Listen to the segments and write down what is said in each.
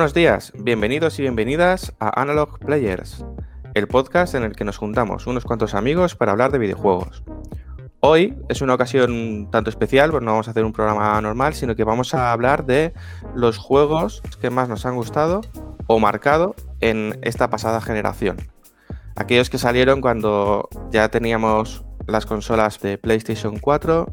Buenos días, bienvenidos y bienvenidas a Analog Players, el podcast en el que nos juntamos unos cuantos amigos para hablar de videojuegos. Hoy es una ocasión tanto especial, pues no vamos a hacer un programa normal, sino que vamos a hablar de los juegos que más nos han gustado o marcado en esta pasada generación. Aquellos que salieron cuando ya teníamos las consolas de PlayStation 4,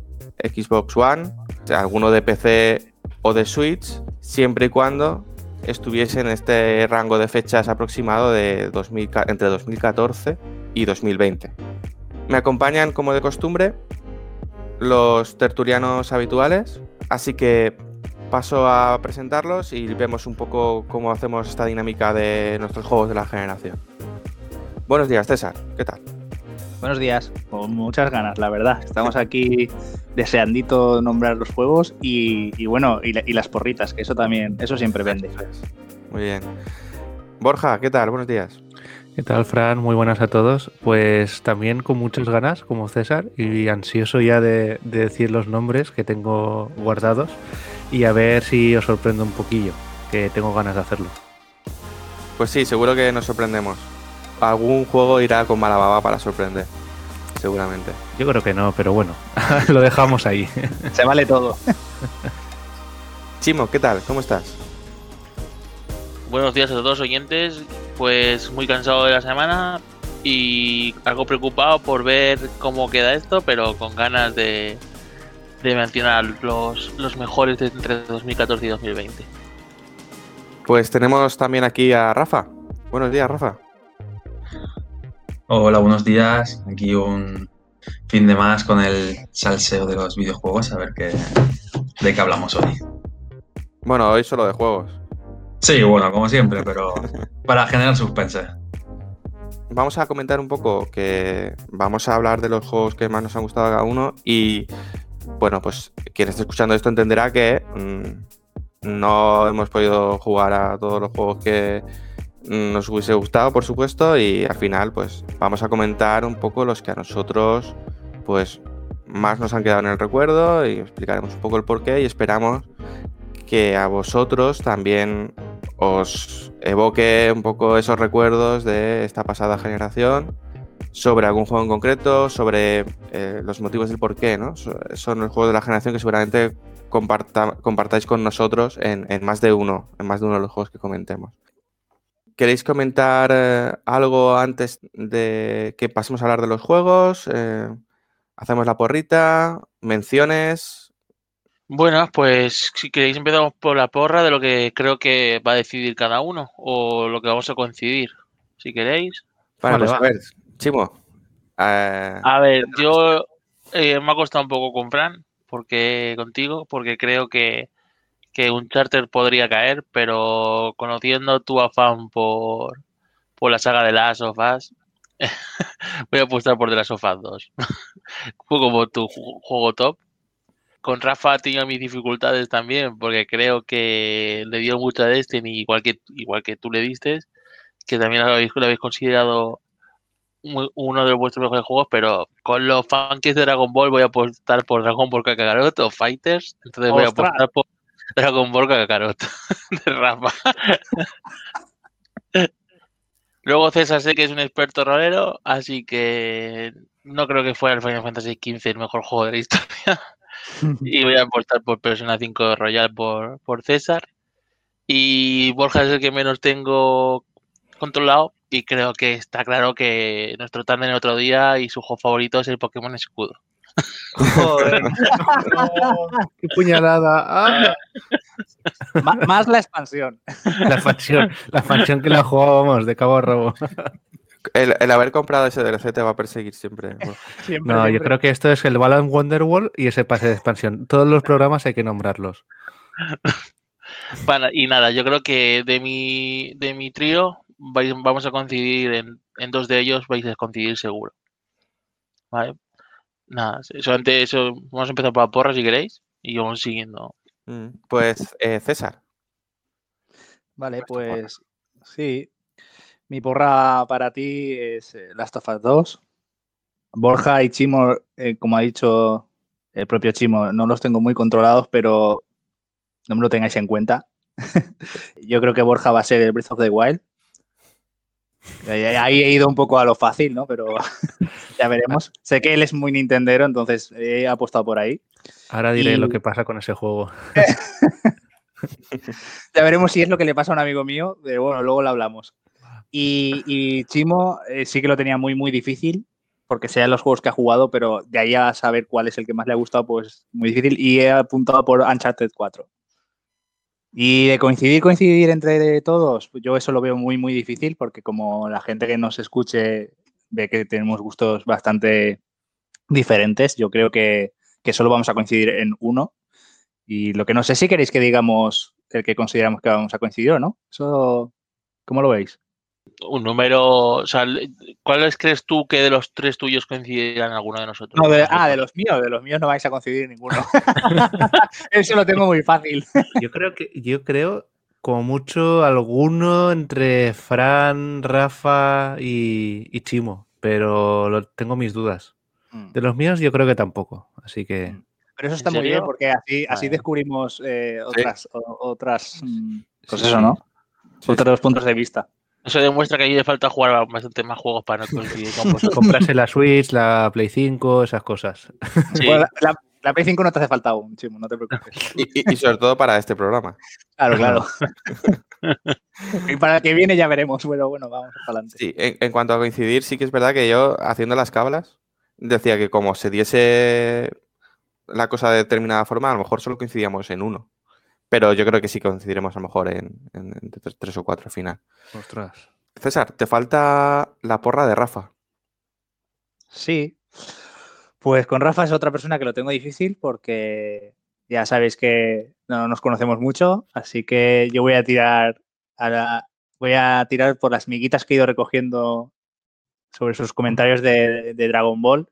Xbox One, alguno de PC o de Switch, siempre y cuando estuviese en este rango de fechas aproximado de entre 2014 y 2020. Me acompañan, como de costumbre, los tertulianos habituales, así que paso a presentarlos y vemos un poco cómo hacemos esta dinámica de nuestros juegos de la generación. Buenos días, César, ¿qué tal? Buenos días, con muchas ganas, la verdad. Estamos aquí deseandito nombrar los juegos y, bueno, y, las porritas, que eso también, eso siempre vende. Muy bien. Borja, ¿qué tal? Buenos días. ¿Qué tal, Fran? Muy buenas a todos. Pues también con muchas ganas, como César, y ansioso ya de, decir los nombres que tengo guardados y a ver si os sorprendo un poquillo, que tengo ganas de hacerlo. Pues sí, seguro que nos sorprendemos. Algún juego irá con mala baba para sorprender, seguramente. Yo creo que no, pero bueno, lo dejamos ahí. Se vale todo. Chimo, ¿qué tal? ¿Cómo estás? Buenos días a todos oyentes. Pues muy cansado de la semana y algo preocupado por ver cómo queda esto, pero con ganas de, mencionar los, los mejores de entre 2014 y 2020. Pues tenemos también aquí a Rafa. Buenos días, Rafa. Hola, buenos días. Aquí un fin de más con el salseo de los videojuegos, a ver qué, de qué hablamos hoy. Bueno, hoy solo de juegos. Sí, bueno, como siempre, pero para generar suspense. Vamos a comentar un poco que vamos a hablar de los juegos que más nos han gustado a cada uno y bueno, pues quien esté escuchando esto entenderá que mm, no hemos podido jugar a todos los juegos que nos hubiese gustado, por supuesto, y al final pues vamos a comentar un poco los que a nosotros pues más nos han quedado en el recuerdo y explicaremos un poco el porqué y esperamos que a vosotros también os evoque un poco esos recuerdos de esta pasada generación sobre algún juego en concreto, sobre eh, los motivos del porqué, ¿no? Son los juegos de la generación que seguramente compartáis con nosotros en, más de uno, en más de uno de los juegos que comentemos. ¿Queréis comentar eh, algo antes de que pasemos a hablar de los juegos? Eh, hacemos la porrita, menciones, bueno, pues si queréis empezamos por la porra de lo que creo que va a decidir cada uno o lo que vamos a coincidir, si queréis. Vale, pues a ver, Chimo. Eh, a ver, yo eh, me ha costado un poco con Fran, porque contigo, porque creo que, que un charter podría caer, pero conociendo tu afán por, por la saga de Last of Us, voy a apostar por The Last of Us 2. Fue como tu juego top. Con Rafa tenía mis dificultades también, porque creo que le dio mucho a Destiny, igual que, igual que tú le diste, que también lo habéis, considerado uno de vuestros mejores juegos, pero con los funkies de Dragon Ball voy a apostar por Dragon Ball Kakarot o Fighters, entonces voy a apostar por Dragon Ball Kakarot de Rafa. Luego César sé que es un experto rolero, así que no creo que fuera el Final Fantasy XV el mejor juego de la historia y voy a apostar por Persona 5 Royal por, por César. Y Borja es el que menos tengo controlado y creo que está claro que nuestro en el otro día y su juego favorito es el Pokémon Escudo. Joder. qué puñalada. Ah. más la expansión. La expansión, la expansión que la jugábamos de cabo a rabo. El, haber comprado ese DLC te va a perseguir siempre. no, yo creo que esto es el Balan Wonderwall y ese pase de expansión. Todos los programas hay que nombrarlos. y nada, yo creo que de mi, de mi trío vamos a coincidir en, en, dos de ellos, vais a coincidir seguro. Vale. Nada, solamente eso, vamos a empezar por la porra si queréis y vamos siguiendo. Mm, pues eh, César. Vale, pues sí. Mi porra para ti es eh, Last of Us 2. Borja y Chimo, eh, como ha dicho el propio Chimo, no los tengo muy controlados, pero no me lo tengáis en cuenta. Yo creo que Borja va a ser el Breath of the Wild. Ahí he ido un poco a lo fácil, ¿no? Pero ya veremos. Sé que él es muy Nintendero, entonces he apostado por ahí. Ahora diré lo que pasa con ese juego. ya veremos si es lo que le pasa a un amigo mío. Pero bueno, luego lo hablamos. Y, Chimo eh, sí que lo tenía muy, muy difícil, porque sean los juegos que ha jugado, pero de ahí a saber cuál es el que más le ha gustado, pues muy difícil. Y he apuntado por Uncharted 4. Y de coincidir, coincidir entre todos, pues yo eso lo veo muy, muy difícil porque como la gente que nos escuche ve que tenemos gustos bastante diferentes, yo creo que, solo vamos a coincidir en uno. Y lo que no sé si queréis que digamos el que consideramos que vamos a coincidir o no. Eso, ¿cómo lo veis? Un número, o sea, ¿cuáles crees tú que de los tres tuyos coincidirán alguno de nosotros? ah, de los míos, de los míos no vais a coincidir ninguno. Eso lo tengo muy fácil. Yo creo que, yo creo, como mucho, alguno entre Fran, Rafa y, Chimo, pero lo, tengo mis dudas. Mm. De los míos yo creo que tampoco, así que... Mm. Pero eso está muy bien porque así, así descubrimos eh, otras, otras, mm, pues eso, ¿no? Otros puntos de vista. Eso demuestra que a le falta jugar bastante más juegos para no coincidir con Comprarse la Switch, la Play 5, esas cosas. la, Play 5 no te hace falta aún, Chimo, no te preocupes. Y, sobre todo para este programa. Claro, claro. y para el que viene ya veremos. Bueno, bueno, vamos adelante. Sí, en, cuanto a coincidir, sí que es verdad que yo, haciendo las cábalas, decía que como se diese la cosa de determinada forma, a lo mejor solo coincidíamos en uno. Pero yo creo que sí coincidiremos a lo mejor en, tres, o cuatro al final. Ostras. César, te falta la porra de Rafa. Sí. Pues con Rafa es otra persona que lo tengo difícil porque ya sabéis que no nos conocemos mucho, así que yo voy a tirar a voy a tirar por las miguitas que he ido recogiendo sobre sus comentarios de, de, Dragon Ball.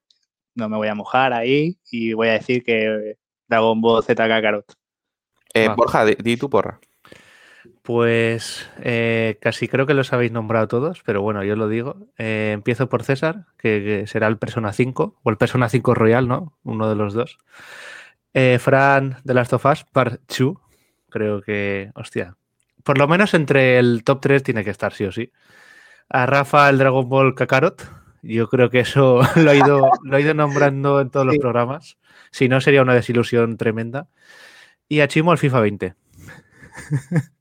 No me voy a mojar ahí y voy a decir que Dragon Ball Z Kakarot. Eh, Borja, di, tu porra. Pues eh, casi creo que los habéis nombrado todos, pero bueno, yo lo digo. Eh, empiezo por César, que, será el Persona 5, o el Persona 5 Royal, ¿no? Uno de los dos. Fran de Last of Us, Part 2. Creo que, hostia, por lo menos entre el top 3 tiene que estar, sí o sí. A Rafa el Dragon Ball Kakarot. Yo creo que eso lo he ido, lo he ido nombrando en todos los programas. Si no, sería una desilusión tremenda. Y a Chimo el FIFA 20.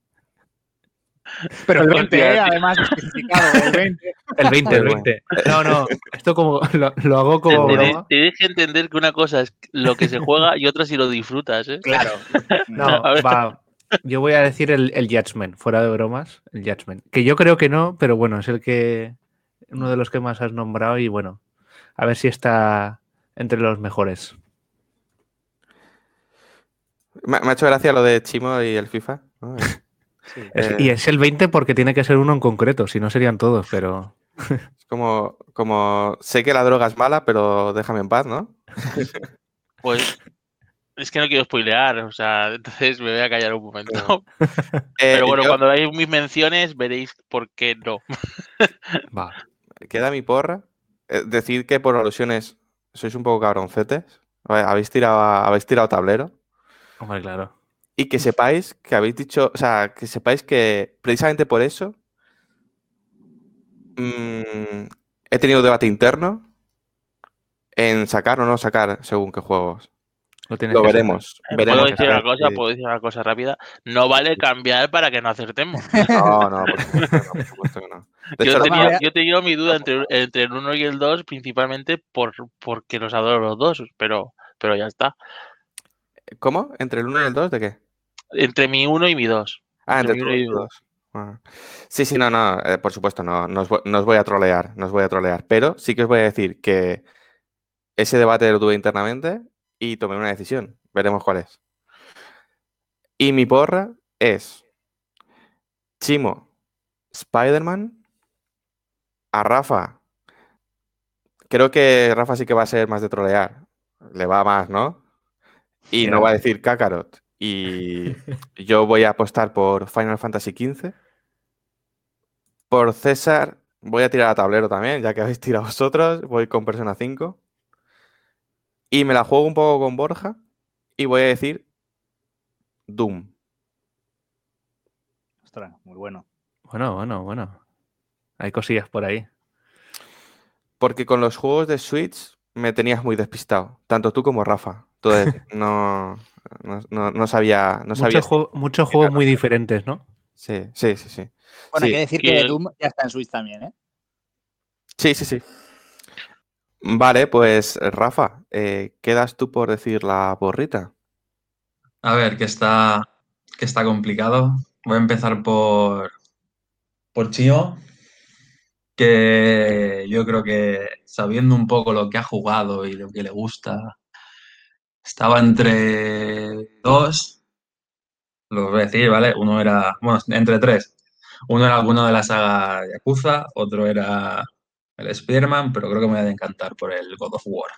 Pero el 20, ¿eh? además especificado, el 20. El 20, el 20. No, no, esto como lo, hago como broma. Tienes que entender que una cosa es lo que se juega y otra si lo disfrutas, ¿eh? Claro. No, va. Yo voy a decir el, el Judgment, fuera de bromas, el Judgment. Que yo creo que no, pero bueno, es el que. Uno de los que más has nombrado y bueno, a ver si está entre los mejores. Me, ha hecho gracia lo de Chimo y el FIFA. Eh, y es el 20 porque tiene que ser uno en concreto, si no serían todos, pero. Es como, como sé que la droga es mala, pero déjame en paz, ¿no? Pues es que no quiero spoilear, o sea, entonces me voy a callar un momento. Pero eh, bueno, cuando veáis mis menciones veréis por qué no. Va. Queda mi porra. Eh, decir que por alusiones sois un poco cabroncetes. Habéis tirado, habéis tirado tablero claro. Y que sepáis que habéis dicho, o sea, que sepáis que precisamente por eso mm, he tenido debate interno en sacar o no sacar según qué juegos. Lo, veremos. ¿Puedo decir una cosa? ¿Puedo decir una cosa rápida? No vale cambiar para que no acertemos. No, no, por supuesto que no. yo, tenía, yo tenía mi duda entre, entre el 1 y el 2, principalmente por, porque los adoro los dos, pero, pero ya está. ¿Cómo? ¿Entre el 1 y el 2 de qué? Entre mi 1 y mi 2. Ah, entre, entre mi 1 y mi 2. Ah. Sí, sí, no, no, eh, por supuesto, no, no os, voy, a trolear, no os voy a trolear, pero sí que os voy a decir que ese debate lo tuve internamente y tomé una decisión, veremos cuál es. Y mi porra es Chimo, Spider-Man, a Rafa. Creo que Rafa sí que va a ser más de trolear, le va más, ¿no? Y no va a decir Kakarot. Y yo voy a apostar por Final Fantasy XV. Por César, voy a tirar a tablero también, ya que habéis tirado vosotros. Voy con Persona 5. Y me la juego un poco con Borja. Y voy a decir Doom. Ostras, muy bueno. Bueno, bueno, bueno. Hay cosillas por ahí. Porque con los juegos de Switch me tenías muy despistado, tanto tú como Rafa. Entonces, no, no, sabía. No muchos juegos muy diferentes, ¿no? Sí, sí, sí, sí. Bueno, hay que decir que Doom ya está en Switch también, ¿eh? Sí, sí, sí. Vale, pues Rafa, eh, quedas tú por decir la borrita. A ver, que está, que está complicado. Voy a empezar por, por Chio, que yo creo que sabiendo un poco lo que ha jugado y lo que le gusta, estaba entre dos, lo voy a decir, ¿vale? Uno era, bueno, entre tres. Uno era alguno de la saga Yakuza, otro era el spider pero creo que me voy a encantar por el God of War.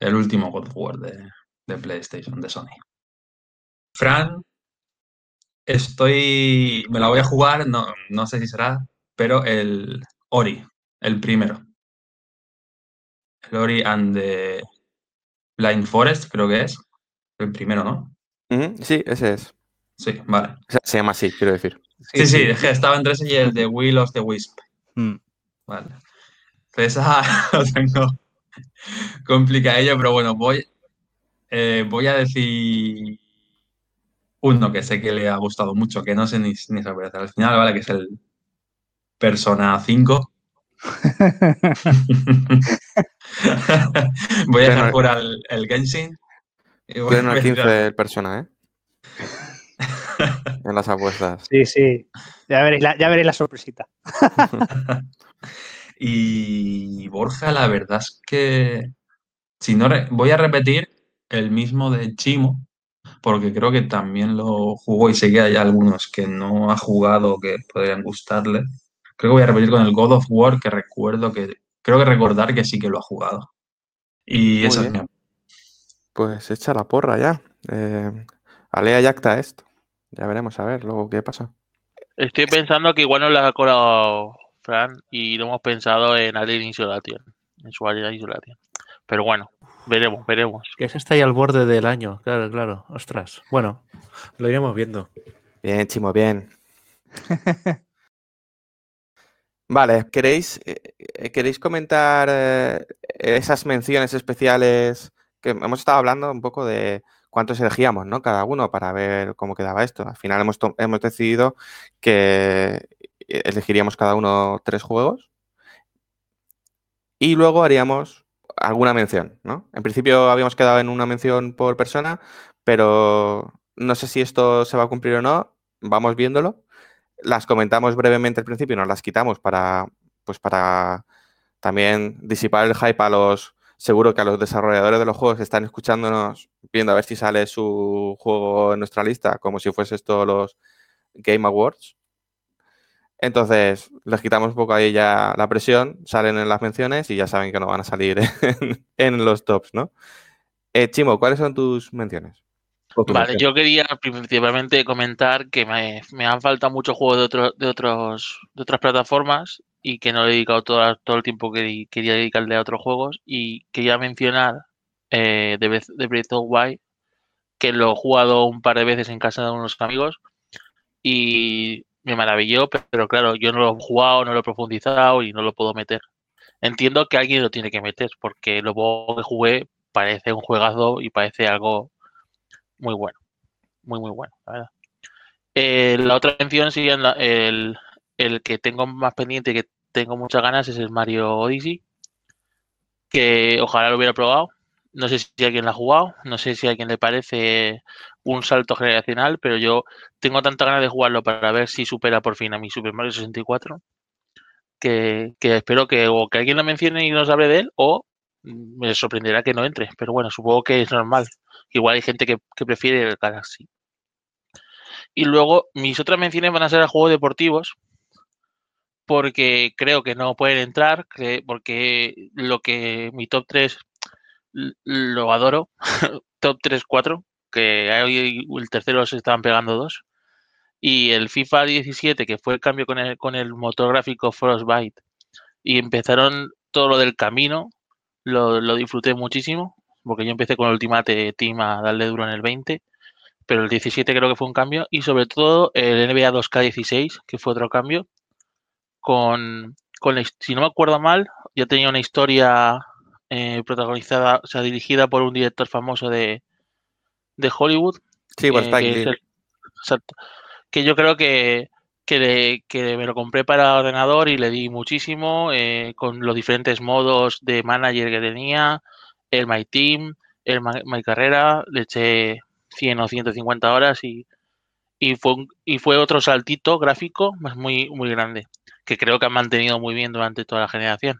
El último God of War de, de PlayStation, de Sony. Fran, estoy, me la voy a jugar, no, no sé si será, pero el Ori, el primero. El Ori and the Blind Forest, creo que es. El primero, ¿no? Sí, ese es. Sí, vale. Se llama así, quiero decir. Sí, sí, estaba entre ese y el de Will of the Wisp. Mm. Vale. Esa lo tengo complicadillo, pero bueno, voy, eh, voy a decir uno que sé que le ha gustado mucho, que no sé ni, ni saber hacer al final, ¿vale? Que es el Persona 5. voy a dejar fuera el, el Genshin. Y voy a 15 el Persona, ¿eh? en las apuestas. Sí, sí. Ya veréis la, ya veréis la sorpresita. y Borja, la verdad es que si no voy a repetir el mismo de Chimo, porque creo que también lo jugó y sé que hay algunos que no ha jugado que podrían gustarle. Creo que voy a repetir con el God of War, que recuerdo que, creo que recordar que sí que lo ha jugado. Y eso es Pues echa la porra ya. Eh, alea yacta esto. Ya veremos a ver luego qué pasa. Estoy pensando que igual no la ha colado Fran y lo hemos pensado en Alien Isolation, en su Alien Isolation. Pero bueno, veremos, veremos. Que ese está ahí al borde del año, claro, claro. Ostras. Bueno, lo iremos viendo. Bien, Chimo, bien. vale, ¿queréis, eh, ¿queréis comentar eh, esas menciones especiales que hemos estado hablando un poco de cuántos elegíamos, ¿no? Cada uno para ver cómo quedaba esto. Al final hemos, hemos decidido que elegiríamos cada uno tres juegos y luego haríamos alguna mención, ¿no? En principio habíamos quedado en una mención por persona, pero no sé si esto se va a cumplir o no. Vamos viéndolo. Las comentamos brevemente al principio y nos las quitamos para, pues para también disipar el hype a los seguro que a los desarrolladores de los juegos están escuchándonos, viendo a ver si sale su juego en nuestra lista, como si fuese esto los Game Awards. Entonces, les quitamos un poco ahí ya la presión, salen en las menciones y ya saben que no van a salir en, los tops, ¿no? Eh, Chimo, ¿cuáles son tus menciones? Vale, yo quería principalmente comentar que me, me han faltado muchos juegos de, de, otros, de otras plataformas y que no he dedicado todo, todo el tiempo que quería dedicarle a otros juegos. Y quería mencionar eh, The, Breath of Wild, que lo he jugado un par de veces en casa de unos amigos y me maravilló, pero claro, yo no lo he jugado, no lo he profundizado y no lo puedo meter. Entiendo que alguien lo tiene que meter, porque lo que jugué parece un juegazo y parece algo muy bueno. Muy, muy bueno, la verdad. Eh, la otra mención sigue el, el que tengo más pendiente, que tengo muchas ganas, es el Mario Odyssey. Que ojalá lo hubiera probado. No sé si alguien lo ha jugado, no sé si a alguien le parece un salto generacional, pero yo tengo tanta ganas de jugarlo para ver si supera por fin a mi Super Mario 64 que, que espero que o que alguien lo mencione y nos hable de él o me sorprenderá que no entre. Pero bueno, supongo que es normal. Igual hay gente que, prefiere el Galaxy. Y luego mis otras menciones van a ser a juegos deportivos porque creo que no pueden entrar, porque lo que mi top 3 lo adoro, top 3, 4, que hoy el tercero se estaban pegando dos, y el FIFA 17, que fue el cambio con el, con el motor gráfico Frostbite, y empezaron todo lo del camino, lo, lo disfruté muchísimo, porque yo empecé con el Ultimate Team a darle duro en el 20, pero el 17 creo que fue un cambio, y sobre todo el NBA 2K16, que fue otro cambio, con, con si no me acuerdo mal, ya tenía una historia eh, protagonizada, o sea, dirigida por un director famoso de, de Hollywood. Sí, pues que, exacto, que yo creo que, que, me lo compré para ordenador y le di muchísimo eh, con los diferentes modos de manager que tenía, el My Team, el My, Carrera, le eché 100 o 150 horas y, y, fue, y fue otro saltito gráfico muy, muy grande que creo que han mantenido muy bien durante toda la generación.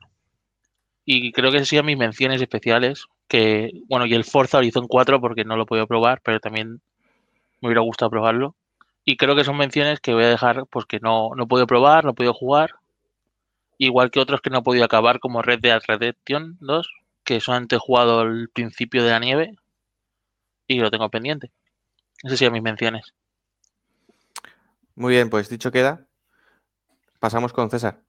Y creo que sean mis menciones especiales, que, bueno, y el Forza Horizon 4 porque no lo podido probar, pero también me hubiera gustado probarlo. Y creo que son menciones que voy a dejar pues que no, no he podido probar, no he podido jugar, igual que otros que no he podido acabar, como Red Dead Redemption 2, que solamente he jugado el principio de la nieve y lo tengo pendiente. Esas serían mis menciones. Muy bien, pues dicho queda, Pasamos con César.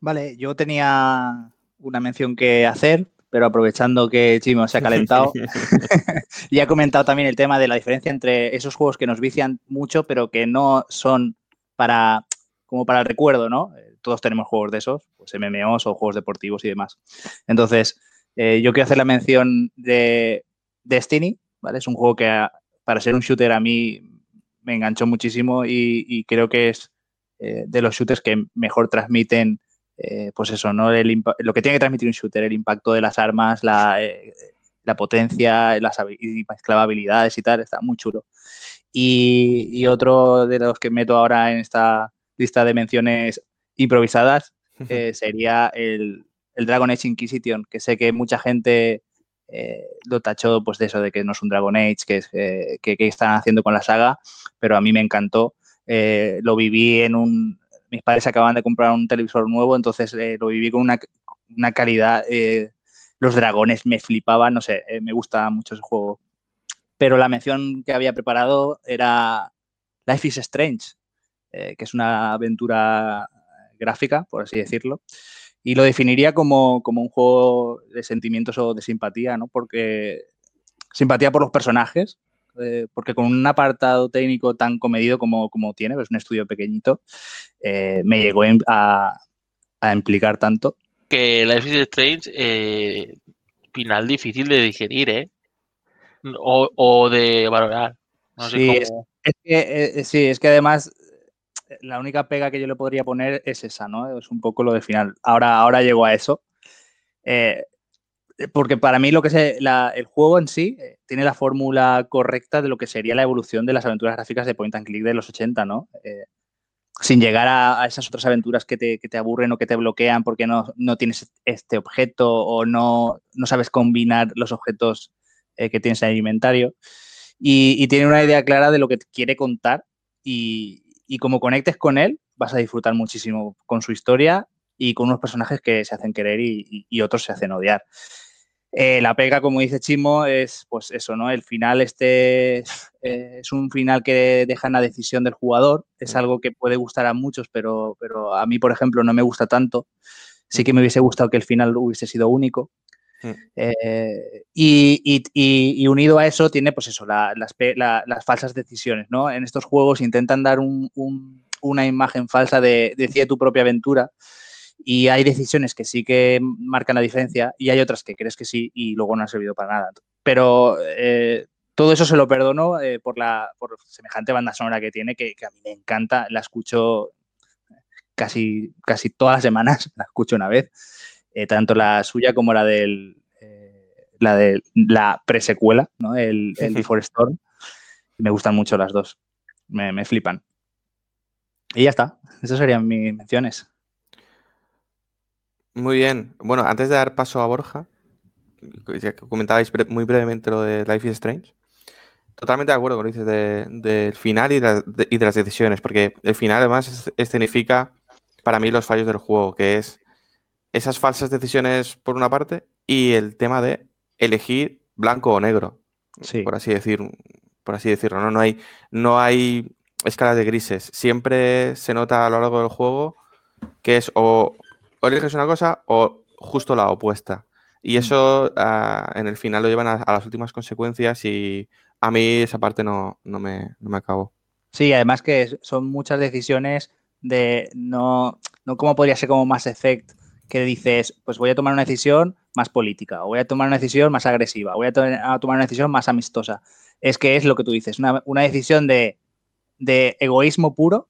Vale, yo tenía una mención que hacer, pero aprovechando que Chimo se ha calentado, y ha comentado también el tema de la diferencia entre esos juegos que nos vician mucho, pero que no son para como para el recuerdo, ¿no? Todos tenemos juegos de esos, pues MMOs o juegos deportivos y demás. Entonces, eh, yo quiero hacer la mención de Destiny, ¿vale? Es un juego que para ser un shooter a mí me enganchó muchísimo y, creo que es eh, de los shooters que mejor transmiten, eh, pues eso, ¿no? lo que tiene que transmitir un shooter, el impacto de las armas, la, potencia, las y habilidades y tal, está muy chulo. Y, otro de los que meto ahora en esta lista de menciones improvisadas sería el, el Dragon Age Inquisition, que sé que mucha gente eh, lo tachó pues de eso, de que no es un Dragon Age, que, es, eh, que, están haciendo con la saga, pero a mí me encantó. Eh, lo viví en un... Mis padres acaban de comprar un televisor nuevo, entonces lo viví con una, una calidad... los dragones me flipaban, no sé, me gusta mucho ese juego. Pero la mención que había preparado era Life is Strange, que es una aventura gráfica, por así decirlo, y lo definiría como, un juego de sentimientos o de simpatía, ¿no? Porque simpatía por los personajes, eh, porque con un apartado técnico tan comedido como, como tiene, es un estudio pequeñito, eh, me llegó a, implicar tanto. Que Life is Strange, eh, final difícil de digerir, ¿eh? O, de valorar. sí, es, que, sí, es que además la única pega que yo le podría poner es esa, ¿no? Es un poco lo de final. Ahora, ahora llego a eso. Eh, porque para mí lo que es el juego en sí eh, tiene la fórmula correcta de lo que sería la evolución de las aventuras gráficas de point and click de los 80, ¿no? Eh, sin llegar a, esas otras aventuras que te, aburren o que te bloquean porque no, tienes este objeto o no, no sabes combinar los objetos que tienes en el inventario. Y, y, tiene una idea clara de lo que quiere contar y, y como conectes con él, vas a disfrutar muchísimo con su historia y con unos personajes que se hacen querer y, otros se hacen odiar. Eh, la pega, como dice Chimo, es pues eso, ¿no? El final este eh, es un final que deja en la decisión del jugador. Es algo que puede gustar a muchos, pero, pero a mí, por ejemplo, no me gusta tanto. Sí que me hubiese gustado que el final hubiese sido único. Mm. Eh, y, unido a eso tiene, pues eso, las, falsas decisiones, ¿no? En estos juegos intentan dar una imagen falsa de, de, tu propia aventura y hay decisiones que sí que marcan la diferencia y hay otras que crees que sí y luego no han servido para nada. Pero eh, todo eso se lo perdono eh, por la semejante banda sonora que tiene, que, a mí me encanta, la escucho casi, casi todas las semanas, la escucho una vez. Eh, tanto la suya como la del, eh, la de la presecuela, ¿no? El, el Before Storm. Me gustan mucho las dos. Me, me flipan. Y ya está. Esas serían mis menciones. Muy bien. Bueno, antes de dar paso a Borja, ya que comentabais muy brevemente lo de Life is Strange. Totalmente de acuerdo con lo que dices del final y de, las decisiones, porque el final además escenifica para mí los fallos del juego, que es esas falsas decisiones por una parte y el tema de elegir blanco o negro, por así decir, por así decirlo. ¿no? No, hay, no hay escalas de grises. Siempre se nota a lo largo del juego que es o, eliges una cosa o justo la opuesta. Y mm. eso ah, en el final lo llevan a, las últimas consecuencias y a mí esa parte no, no, me, no me acabó. Sí, además que son muchas decisiones de no, no como podría ser como Mass Effect, que dices, pues voy a tomar una decisión más política, o voy a tomar una decisión más agresiva, o voy a, tomar una decisión más amistosa. Es que es lo que tú dices, una, decisión de, egoísmo puro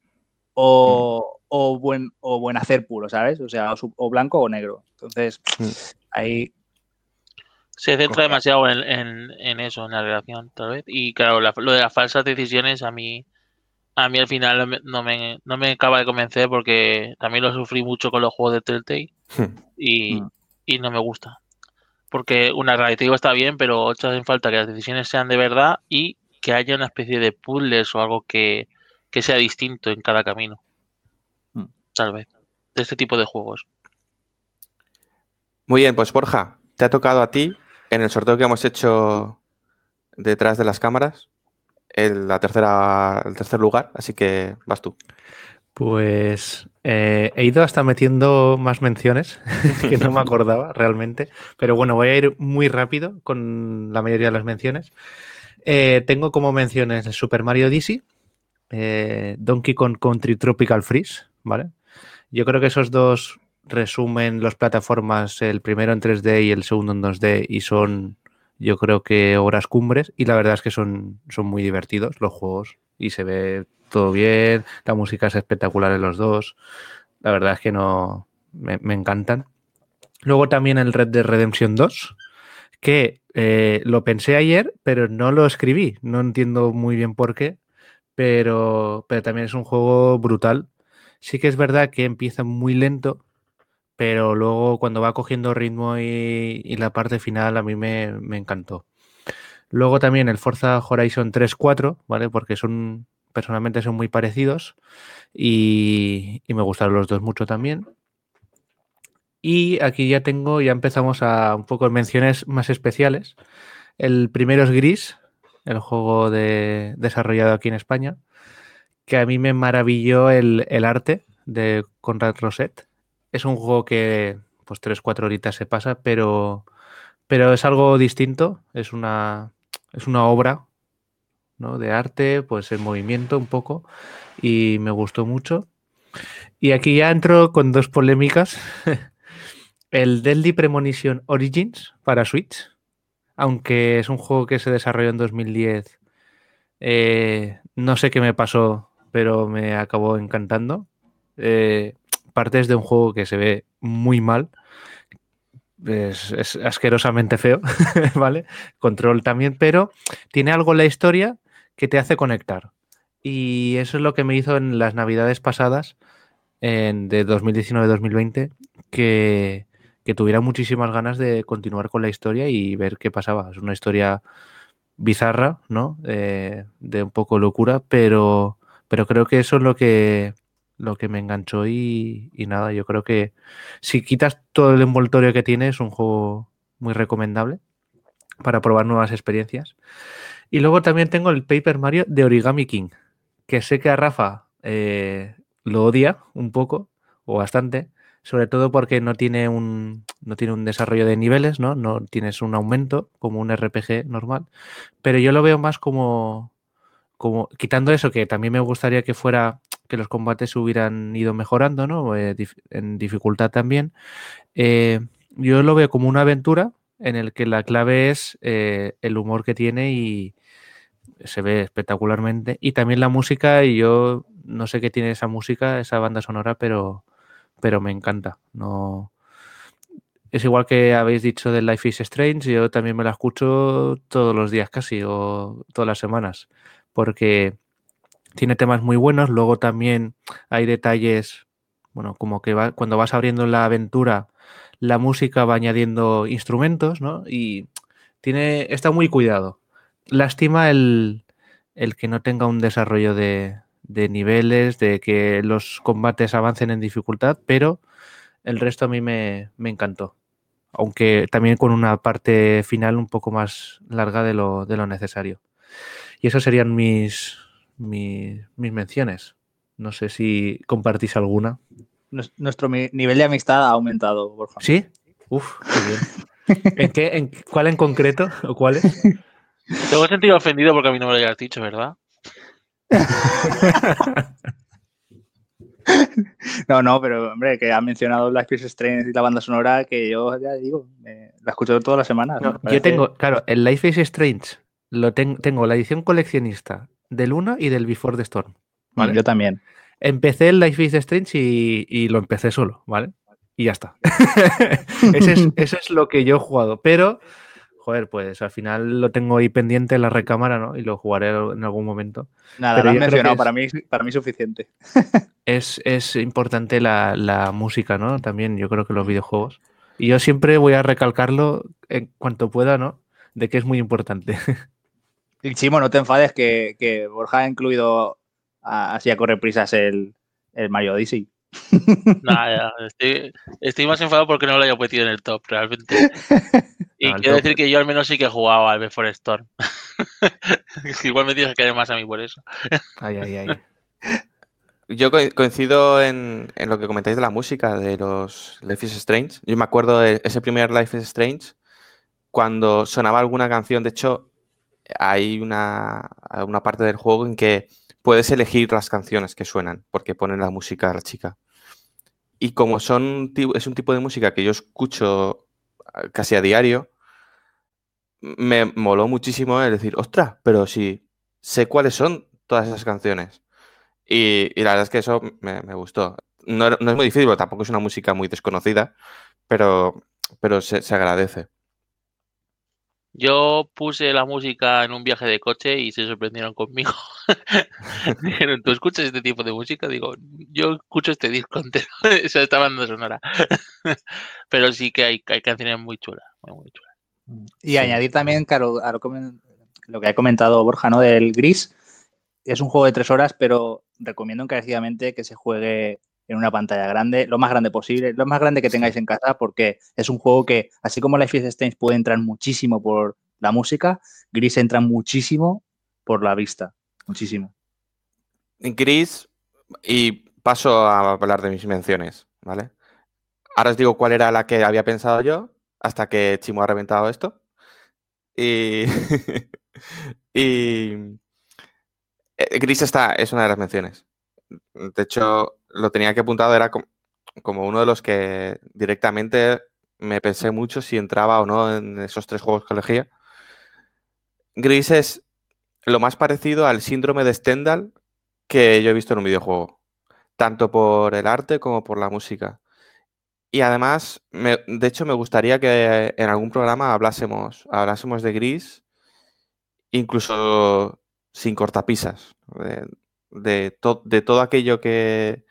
o, o, buen, o buen hacer puro, ¿sabes? O sea, o, blanco o negro. Entonces, ahí... Se centra demasiado en, eso, en la relación, tal vez. Y claro, lo de las falsas decisiones a mí a mí al final no me, no me acaba de convencer porque también lo sufrí mucho con los juegos de Telltale hmm. y, hmm. y no me gusta. Porque una narrativa está bien, pero hacen falta que las decisiones sean de verdad y que haya una especie de puzzles o algo que, sea distinto en cada camino. Hmm. Tal vez. De este tipo de juegos. Muy bien, pues Borja, te ha tocado a ti en el sorteo que hemos hecho detrás de las cámaras el, la tercera, el tercer lugar, así que vas tú. Pues eh, he ido hasta metiendo más menciones que no me acordaba realmente, pero bueno, voy a ir muy rápido con la mayoría de las menciones. Eh, tengo como menciones Super Mario Odyssey, eh, Donkey Kong Country Tropical Freeze, ¿vale? Yo creo que esos dos resumen las plataformas, el primero en 3D y el segundo en 2D, y son yo creo que obras cumbres y la verdad es que son, son muy divertidos los juegos y se ve todo bien, la música es espectacular en los dos, la verdad es que no me, encantan. Luego también el Red Dead Redemption 2, que eh, lo pensé ayer, pero no lo escribí, no entiendo muy bien por qué, pero, pero también es un juego brutal. Sí que es verdad que empieza muy lento, pero luego cuando va cogiendo ritmo y, la parte final a mí me, encantó. Luego también el Forza Horizon 3, 4, ¿vale? Porque son, personalmente son muy parecidos y, me gustaron los dos mucho también. Y aquí ya tengo, ya empezamos a un poco menciones más especiales. El primero es Gris, el juego de, desarrollado aquí en España, que a mí me maravilló el, el arte de Conrad Roset es un juego que pues 3-4 horitas se pasa, pero, pero es algo distinto, es una, es una obra ¿no? de arte, pues en movimiento un poco, y me gustó mucho. Y aquí ya entro con dos polémicas. El Deadly Premonition Origins para Switch, aunque es un juego que se desarrolló en 2010, eh, no sé qué me pasó, pero me acabó encantando. Eh, partes de un juego que se ve muy mal. Es, asquerosamente feo, ¿vale? Control también, pero tiene algo en la historia que te hace conectar. Y eso es lo que me hizo en las navidades pasadas, en, de 2019-2020, que, que tuviera muchísimas ganas de continuar con la historia y ver qué pasaba. Es una historia bizarra, ¿no? Eh, de un poco locura, pero, pero creo que eso es lo que lo que me enganchó y, nada, yo creo que si quitas todo el envoltorio que tiene es un juego muy recomendable para probar nuevas experiencias. Y luego también tengo el Paper Mario de Origami King, que sé que a Rafa eh, lo odia un poco o bastante, sobre todo porque no tiene un, no tiene un desarrollo de niveles, ¿no? No tienes un aumento como un RPG normal, pero yo lo veo más como, como quitando eso, que también me gustaría que fuera que los combates hubieran ido mejorando, ¿no? Eh, en dificultad también. Eh, yo lo veo como una aventura en el que la clave es eh, el humor que tiene y se ve espectacularmente. Y también la música, y yo no sé qué tiene esa música, esa banda sonora, pero, pero me encanta. No, es igual que habéis dicho de Life is Strange, yo también me la escucho todos los días casi o todas las semanas, porque tiene temas muy buenos, luego también hay detalles, bueno, como que va, cuando vas abriendo la aventura, la música va añadiendo instrumentos, ¿no? Y tiene, está muy cuidado. Lástima el, el que no tenga un desarrollo de, de niveles, de que los combates avancen en dificultad, pero el resto a mí me, encantó. Aunque también con una parte final un poco más larga de lo, de lo necesario. Y eso serían mis, mis, menciones. No sé si compartís alguna. Nuestro nivel de amistad ha aumentado, Borja. ¿Sí? Uf, qué bien. ¿En qué, en, ¿Cuál en concreto? ¿O cuáles? Tengo sentido ofendido porque a mí no me lo hayas dicho, ¿verdad? no, no, pero hombre, que ha mencionado Black Life is Strange y la banda sonora que yo ya digo, la escucho todas las semanas. Yo tengo, claro, el Life is Strange lo tengo la edición coleccionista del 1 y del Before the Storm. ¿vale? Yo también. Empecé el Life is Strange y, lo empecé solo, ¿vale? Y ya está. eso es lo que yo he jugado. Pero joder, pues al final lo tengo ahí pendiente en la recámara, ¿no? Y lo jugaré en algún momento. Nada, lo has mencionado, para mí, para mí suficiente. Es, es importante la, música, ¿no? También yo creo que los videojuegos. Y yo siempre voy a recalcarlo en cuanto pueda, ¿no? De que es muy importante. Y Chimo, no te enfades que, Borja ha incluido así a correr prisas el, el Mario Odyssey. Nada, estoy, más enfadado porque no lo haya metido en el top, realmente. Y quiero decir que yo al menos sí que he jugado al Before Storm. Igual me tienes que querer más a mí por eso. ay, ay, ay. Yo coincido en, lo que comentáis de la música de los Life is Strange. Yo me acuerdo de ese primer Life is Strange cuando sonaba alguna canción. De hecho, hay una, una parte del juego en que puedes elegir las canciones que suenan porque ponen la música a la chica. Y como son, es un tipo de música que yo escucho ah, casi a diario, me moló muchísimo el decir, ostras, pero si sé cuáles son todas esas canciones. Y, la verdad es que eso me, gustó. No, es muy difícil, tampoco es una música muy desconocida, pero, pero se agradece. Yo puse la música en un viaje de coche y se sorprendieron conmigo. Dijeron, ¿tú escuchas este tipo de música? Digo, yo escucho este disco entero, esa esta banda sonora. Pero sí que hay, hay canciones muy chulas, muy, chulas. Y añadir también, claro, lo que ha comentado Borja, ¿no? Del Gris. Es un juego de tres horas, pero recomiendo encarecidamente que se juegue en una pantalla grande, lo más grande posible, lo más grande que tengáis en casa, porque es un juego que, así como Life is Strange puede entrar muchísimo por la música, Gris entra muchísimo por la vista, muchísimo. Gris, y paso a hablar de mis menciones, ¿vale? Ahora os digo cuál era la que había pensado yo, hasta que Chimo ha reventado esto. Y, y eh, Gris está, es una de las menciones. De hecho, lo tenía que apuntado, era como, uno de los que directamente me pensé mucho si entraba o no en esos tres juegos que elegía. Gris es lo más parecido al síndrome de Stendhal que yo he visto en un videojuego, tanto por el arte como por la música. Y además, de hecho, me gustaría que en algún programa hablásemos, hablásemos de Gris, incluso sin cortapisas, de, de todo aquello que,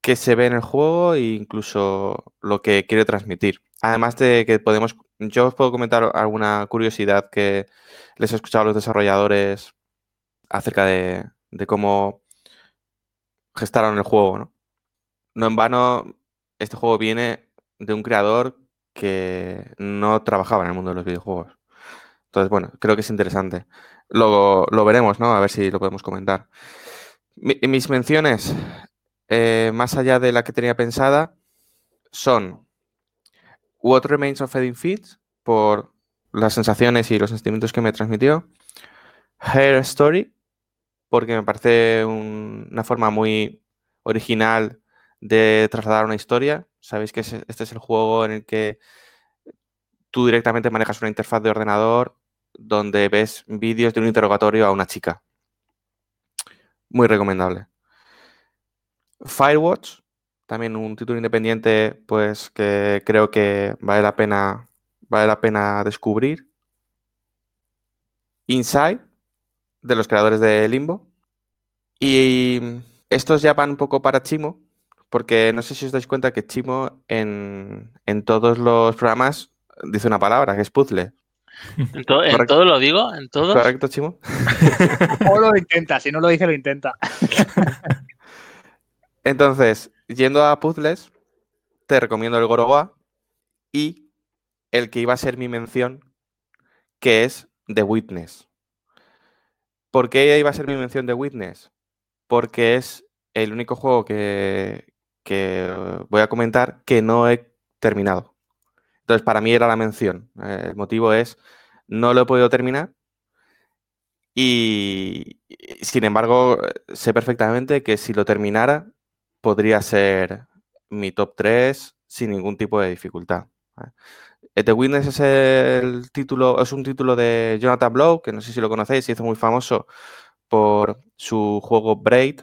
que se ve en el juego e incluso lo que quiere transmitir. Además de que podemos, yo os puedo comentar alguna curiosidad que les he escuchado a los desarrolladores acerca de, cómo gestaron el juego. ¿no? no en vano, este juego viene de un creador que no trabajaba en el mundo de los videojuegos. Entonces, bueno, creo que es interesante. Luego lo veremos, ¿no? A ver si lo podemos comentar. mis menciones. Eh, más allá de la que tenía pensada, son What Remains of Edith Finch, por las sensaciones y los sentimientos que me transmitió. Hair Story, porque me parece una forma muy original de trasladar una historia. Sabéis que este es el juego en el que tú directamente manejas una interfaz de ordenador donde ves vídeos de un interrogatorio a una chica. Muy recomendable. Firewatch, también un título independiente, pues que creo que vale la pena, vale la pena descubrir. Inside, de los creadores de Limbo. Y estos ya van un poco para Chimo, porque no sé si os dais cuenta que Chimo en, todos los programas dice una palabra, que es puzzle. ¿En, todo lo digo? ¿En todo? ¿Correcto, Chimo? o lo intenta, si no lo dice, lo intenta. Entonces, yendo a puzzles, te recomiendo el Gorogoa y el que iba a ser mi mención, que es The Witness. ¿Por qué iba a ser mi mención de Witness? Porque es el único juego que, voy a comentar que no he terminado. Entonces, para mí era la mención. el motivo es, no lo he podido terminar y, sin embargo, sé perfectamente que si lo terminara, podría ser mi top 3 sin ningún tipo de dificultad. Eh, The Witness es el título, es un título de Jonathan Blow, que no sé si lo conocéis, se hizo muy famoso por su juego Braid.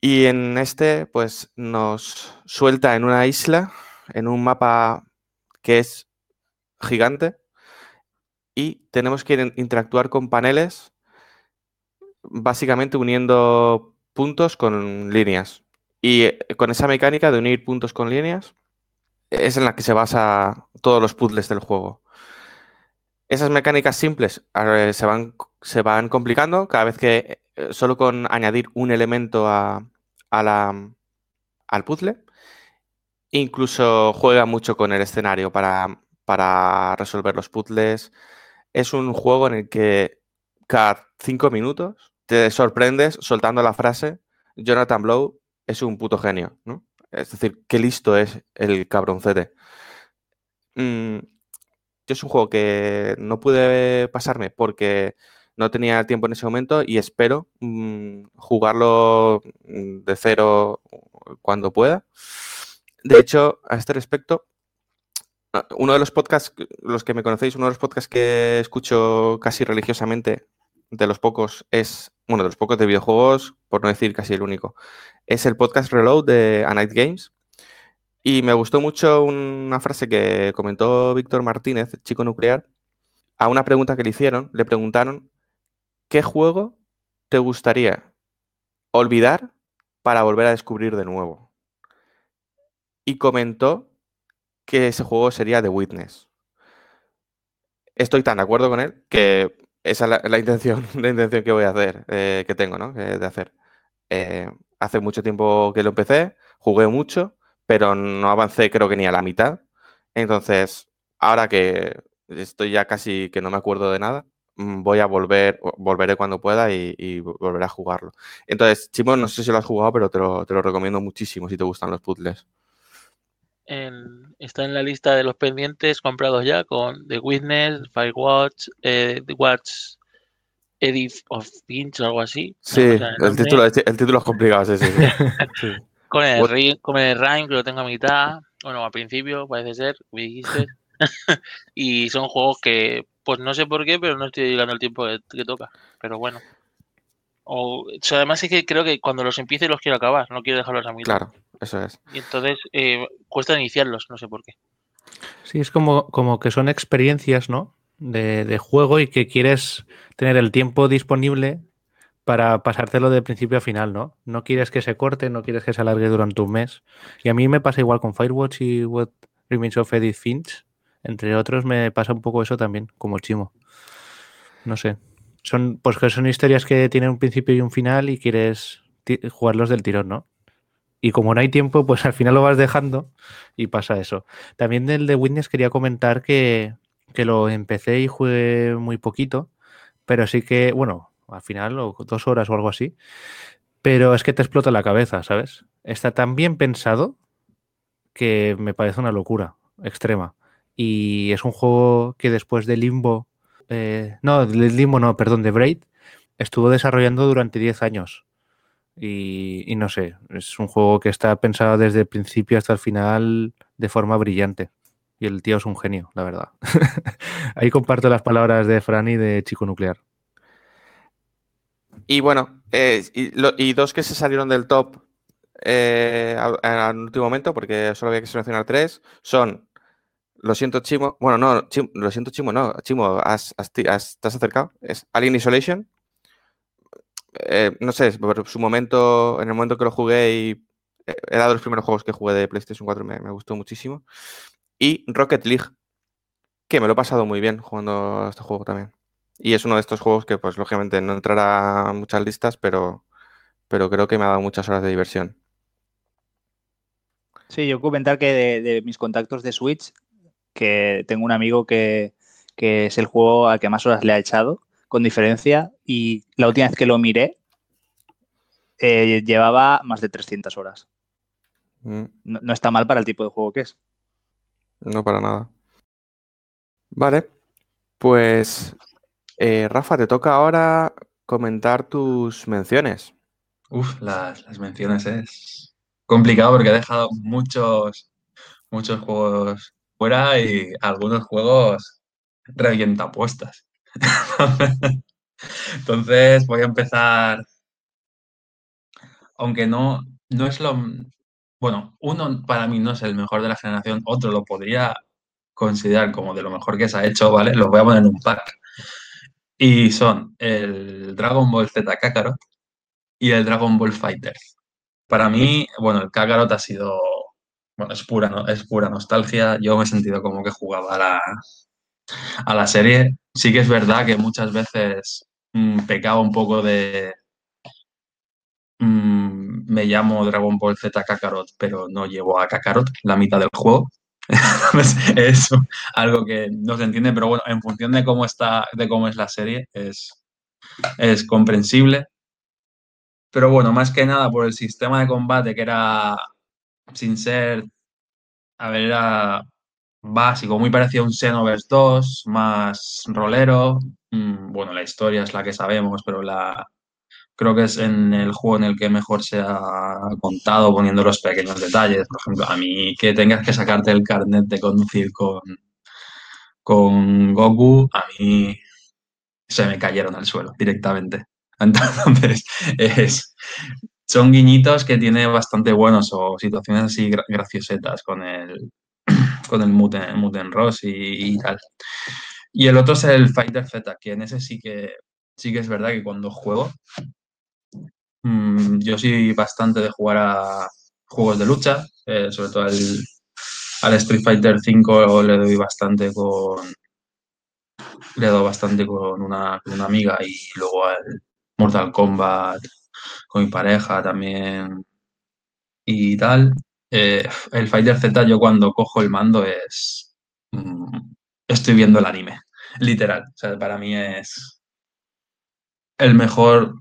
Y en este, pues nos suelta en una isla, en un mapa que es gigante, y tenemos que interactuar con paneles, básicamente uniendo puntos con líneas. Y eh, con esa mecánica de unir puntos con líneas, es en la que se basa todos los puzzles del juego. Esas mecánicas simples se van, se van complicando cada vez que eh, solo con añadir un elemento a, la, al puzzle. Incluso juega mucho con el escenario para, para resolver los puzzles. Es un juego en el que cada cinco minutos te sorprendes soltando la frase Jonathan Blow es un puto genio, ¿no? Es decir, qué listo es el cabroncete. Mm, yo es un juego que no pude pasarme porque no tenía tiempo en ese momento y espero mm, jugarlo mm, de cero cuando pueda. De hecho, a este respecto, ah, uno de los podcasts, los que me conocéis, uno de los podcasts que escucho casi religiosamente, de los pocos, es, bueno, de los pocos de videojuegos, por no decir casi el único, es el podcast Reload de A Night Games. Y me gustó mucho una frase que comentó Víctor Martínez, chico nuclear, a una pregunta que le hicieron. Le preguntaron, ¿qué juego te gustaría olvidar para volver a descubrir de nuevo? Y comentó que ese juego sería The Witness. Estoy tan de acuerdo con él que esa es la, intención, la intención que voy a hacer, eh, que tengo, ¿no? de hacer. Eh, hace mucho tiempo que lo empecé, jugué mucho, pero no avancé creo que ni a la mitad. Entonces, ahora que estoy ya casi que no me acuerdo de nada, mm, voy a volver, volveré cuando pueda y, volveré a jugarlo. Entonces, Chimo, no sé si lo has jugado, pero te lo, recomiendo muchísimo si te gustan los puzzles. Está en la lista de los pendientes comprados ya con The Witness, Firewatch, eh, The Watch Edith of Finch o algo así. Sí, el, título, el, título, es complicado, sí, sí. con, el, con el Rhyme que lo tengo a mitad, bueno, al principio parece ser, y son juegos que, pues no sé por qué, pero no estoy llegando el tiempo que, toca. Pero bueno. O, además es que creo que cuando los empiece los quiero acabar, no quiero dejarlos a mitad. Claro, eso es. Y entonces eh, cuesta iniciarlos, no sé por qué. Sí, es como, como que son experiencias, ¿no? de, juego y que quieres tener el tiempo disponible para pasártelo de principio a final, ¿no? No quieres que se corte, no quieres que se alargue durante un mes. Y a mí me pasa igual con Firewatch y What Remains of Edith Finch. Entre otros, me pasa un poco eso también, como Chimo. No sé. Son, pues que son historias que tienen un principio y un final y quieres jugarlos del tirón, ¿no? Y como no hay tiempo, pues al final lo vas dejando y pasa eso. También del de Witness quería comentar que, que lo empecé y jugué muy poquito, pero sí que, bueno, al final, dos horas o algo así, pero es que te explota la cabeza, ¿sabes? Está tan bien pensado que me parece una locura extrema. Y es un juego que después de Limbo, eh, no, de Limbo no, perdón, de Braid, estuvo desarrollando durante 10 años. Y, no sé, es un juego que está pensado desde el principio hasta el final de forma brillante. Y el tío es un genio, la verdad. Ahí comparto las palabras de Fran y de Chico Nuclear. Y bueno, eh, y, dos que se salieron del top eh, al último momento, porque solo había que seleccionar tres, son lo siento, Chimo. Bueno, no, lo siento, Chimo, no. Chimo, has, has acercado. Es Alien Isolation. Eh, no sé, por su momento, en el momento que lo jugué y eh, era de los primeros juegos que jugué de PlayStation 4, me, gustó muchísimo. Y Rocket League, que me lo he pasado muy bien jugando este juego también. Y es uno de estos juegos que, pues, lógicamente no entrará a muchas listas, pero, pero creo que me ha dado muchas horas de diversión. Sí, yo comentar que de mis contactos de Switch, que tengo un amigo que, es el juego al que más horas le ha echado, con diferencia, y la última vez que lo miré, eh, llevaba más de 300 horas. Mm. No, está mal para el tipo de juego que es. No para nada. Vale, pues eh, Rafa, te toca ahora comentar tus menciones. Uf, las, las menciones es complicado porque he dejado muchos, muchos juegos fuera y algunos juegos revienta apuestas. Entonces voy a empezar, aunque no, no es lo... Bueno, uno para mí no es el mejor de la generación, otro lo podría considerar como de lo mejor que se ha hecho, ¿vale? Los voy a poner en un pack. Y son el Dragon Ball Z Kakarot y el Dragon Ball Fighter. Para mí, bueno, el Kakarot ha sido bueno, es pura, es pura nostalgia. Yo me he sentido como que jugaba a la, a la serie. Sí que es verdad que muchas veces mm, pecaba un poco de... Mm, me llamo Dragon Ball Z Kakarot, pero no llevo a Kakarot la mitad del juego. es algo que no se entiende, pero bueno, en función de cómo está, de cómo es la serie, es, es comprensible. Pero bueno, más que nada por el sistema de combate que era sin ser, a ver, era básico, muy parecido a un Xenoverse 2, más rolero. Mm, bueno, la historia es la que sabemos, pero la creo que es en el juego en el que mejor se ha contado poniendo los pequeños detalles. Por ejemplo, a mí que tengas que sacarte el carnet de conducir con, con Goku, a mí se me cayeron al suelo directamente. Entonces, es, son guiñitos que tiene bastante buenos o situaciones así graciosetas con el, con el Muten, Muten Ross y, tal. Y el otro es el Fighter Z, que en ese sí que, sí que es verdad que cuando juego, mm, yo soy bastante de jugar a juegos de lucha, eh, sobre todo al, al Street Fighter 5 le doy bastante con le doy bastante con una, con una amiga y luego al Mortal Kombat con mi pareja también y tal. Eh, el Fighter Z yo cuando cojo el mando es... Mm, estoy viendo el anime, literal. O sea, para mí es el mejor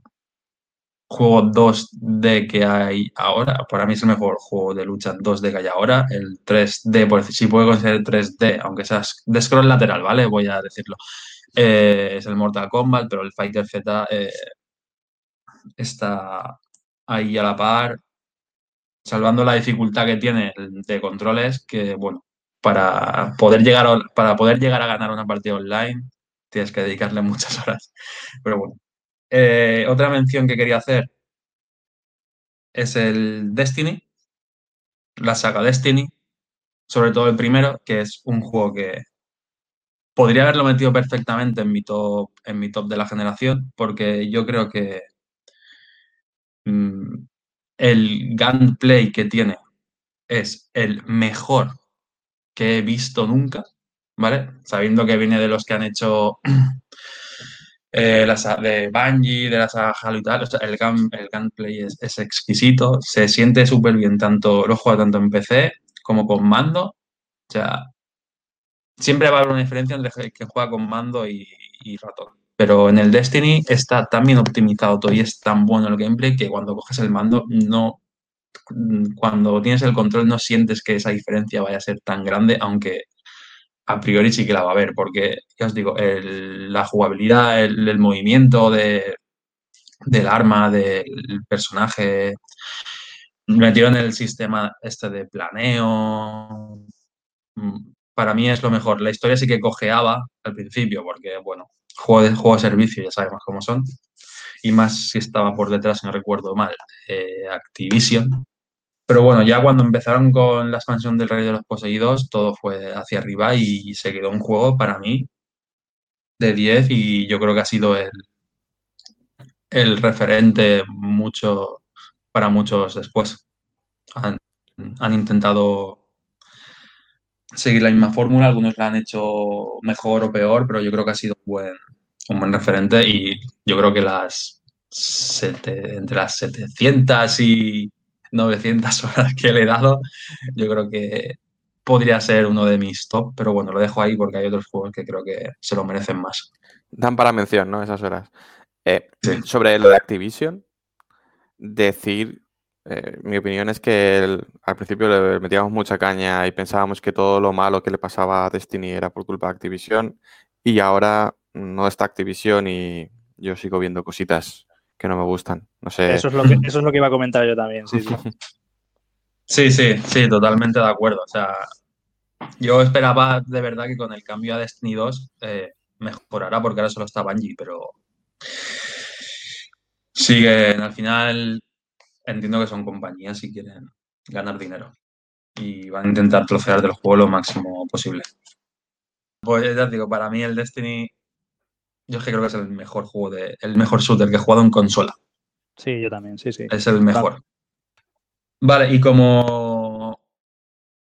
juego 2D que hay ahora. Para mí es el mejor juego de lucha 2D que hay ahora. El 3D, por si puedo considerar 3D, aunque sea de scroll lateral, ¿vale? Voy a decirlo. Eh, es el Mortal Kombat, pero el Fighter Z eh, está ahí a la par, salvando la dificultad que tiene de controles, que bueno, para poder llegar a, para poder llegar a ganar una partida online tienes que dedicarle muchas horas. Pero bueno. Eh, otra mención que quería hacer es el Destiny, la saga Destiny, sobre todo el primero, que es un juego que podría haberlo metido perfectamente en mi top, en mi top de la generación, porque yo creo que Mm, el gunplay que tiene es el mejor que he visto nunca, ¿vale? Sabiendo que viene de los que han hecho eh, de Bungie, de la saga Halo y tal, el, el gunplay es, exquisito, se siente súper bien, tanto, lo juega tanto en PC como con mando, o sea, siempre va a haber una diferencia entre que juega con mando y ratón. Pero en el Destiny está tan bien optimizado todo y es tan bueno el gameplay que cuando coges el mando, no. Cuando tienes el control, no sientes que esa diferencia vaya a ser tan grande, aunque a priori sí que la va a haber, porque, ya os digo, la jugabilidad, el, movimiento de, del arma, del personaje, metieron el sistema este de planeo. Mm, para mí es lo mejor. La historia sí que cojeaba al principio, porque, bueno, juego de, de servicio, ya sabemos cómo son. Y más si estaba por detrás, no recuerdo mal, eh, Activision. Pero bueno, ya cuando empezaron con la expansión del Rey de los Poseídos, todo fue hacia arriba y se quedó un juego para mí de 10 y yo creo que ha sido el, el referente mucho para muchos después. Han intentado seguir la misma fórmula, algunos la han hecho mejor o peor, pero yo creo que ha sido un buen, un buen referente y yo creo que las entre las 700 y 900 horas que le he dado, yo creo que podría ser uno de mis top, pero bueno, lo dejo ahí porque hay otros juegos que creo que se lo merecen más. Dan para mención, ¿no? Esas horas. Eh, sobre lo de Activision, decir, eh, mi opinión es que al principio le metíamos mucha caña y pensábamos que todo lo malo que le pasaba a Destiny era por culpa de Activision y ahora no está Activision y yo sigo viendo cositas que no me gustan. No sé. Eso es lo que, eso es lo que iba a comentar yo también, sí, sí. sí, sí, sí, totalmente de acuerdo. O sea, yo esperaba de verdad que con el cambio a Destiny 2 eh, mejorará porque ahora solo está Bungie, pero siguen, al final entiendo que son compañías y quieren ganar dinero y van a intentar trocear del juego lo máximo posible. Pues ya digo, para mí el Destiny yo es que creo que es el mejor juego de. el mejor shooter que he jugado en consola. Sí, yo también, sí, sí. Es el mejor. Vale, y como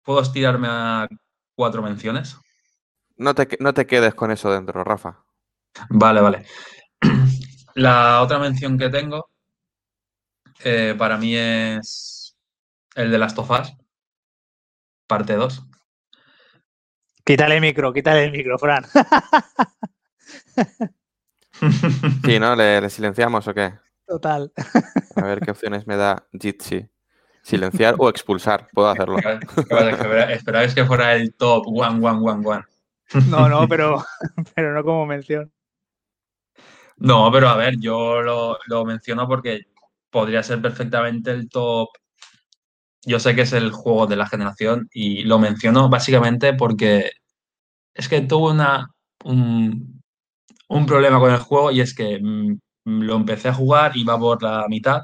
puedo estirarme a cuatro menciones. No te, no te quedes con eso dentro, Rafa. Vale, vale. La otra mención que tengo eh, para mí es el de las tofas, parte 2. Quítale el micro, quítale el micro, Fran. Sí, ¿no? ¿Le, silenciamos o qué? Total. A ver qué opciones me da Jitsi. Silenciar o expulsar, puedo hacerlo. Esperabais que fuera el top one, one, one, one. No, no, pero, pero no como mención. No, pero a ver, yo lo, lo menciono porque podría ser perfectamente el top. Yo sé que es el juego de la generación y lo menciono básicamente porque es que tuvo una, un, un problema con el juego y es que mm, lo empecé a jugar, iba por la mitad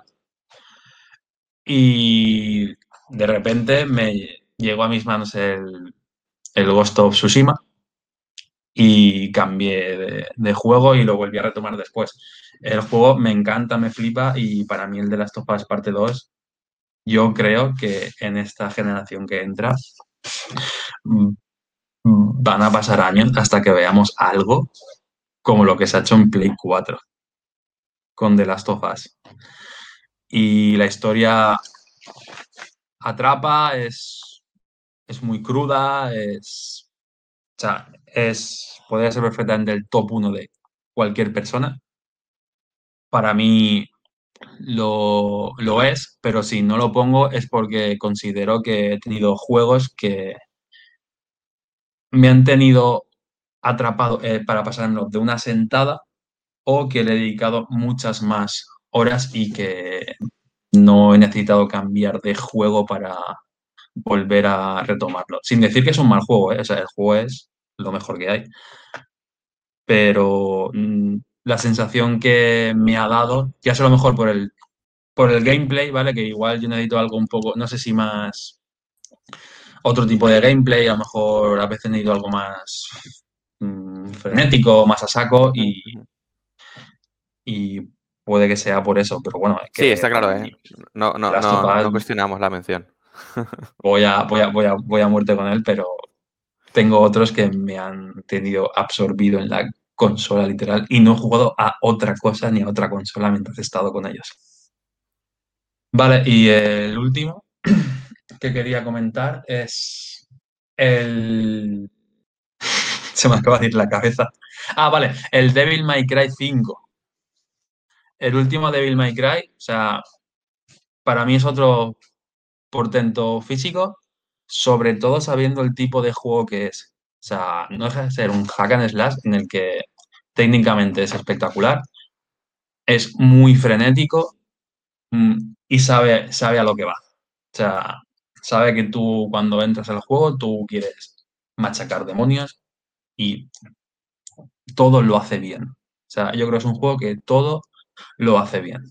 y de repente me llegó a mis manos el, el Ghost of Tsushima y cambié de, juego y lo volví a retomar después. El juego me encanta, me flipa y para mí el de las topas parte 2, yo creo que en esta generación que entra van a pasar años hasta que veamos algo como lo que se ha hecho en Play 4 con The Last of Us. Y la historia atrapa, es, es muy cruda, es, o sea, es, podría ser perfectamente el top 1 de cualquier persona. Para mí lo, lo, es, pero si no lo pongo es porque considero que he tenido juegos que me han tenido atrapado eh, para pasarlo de una sentada o que le he dedicado muchas más horas y que no he necesitado cambiar de juego para volver a retomarlo. Sin decir que es un mal juego, ¿eh? o sea, el juego es lo mejor que hay. Pero mm, la sensación que me ha dado, ya sea lo mejor por el, por el gameplay, ¿vale? Que igual yo necesito algo un poco, no sé si más otro tipo de gameplay, a lo mejor a veces necesito algo más Mm, frenético, más a saco y, y puede que sea por eso, pero bueno. sí, está claro, ¿eh? No, no, no, cuestionamos la mención. Voy a, voy, a, voy, a, voy a muerte con él, pero tengo otros que me han tenido absorbido en la consola literal y no he jugado a otra cosa ni a otra consola mientras he estado con ellos. Vale, y el último que quería comentar es el se me acaba de ir la cabeza. Ah, vale, el Devil May Cry 5. El último Devil May Cry, o sea, para mí es otro portento físico, sobre todo sabiendo el tipo de juego que es. O sea, no deja de ser un hack and slash en el que técnicamente es espectacular, es muy frenético mm, y sabe, sabe a lo que va. O sea, sabe que tú cuando entras al juego tú quieres machacar demonios, y todo lo hace bien. O sea, yo creo que es un juego que todo lo hace bien.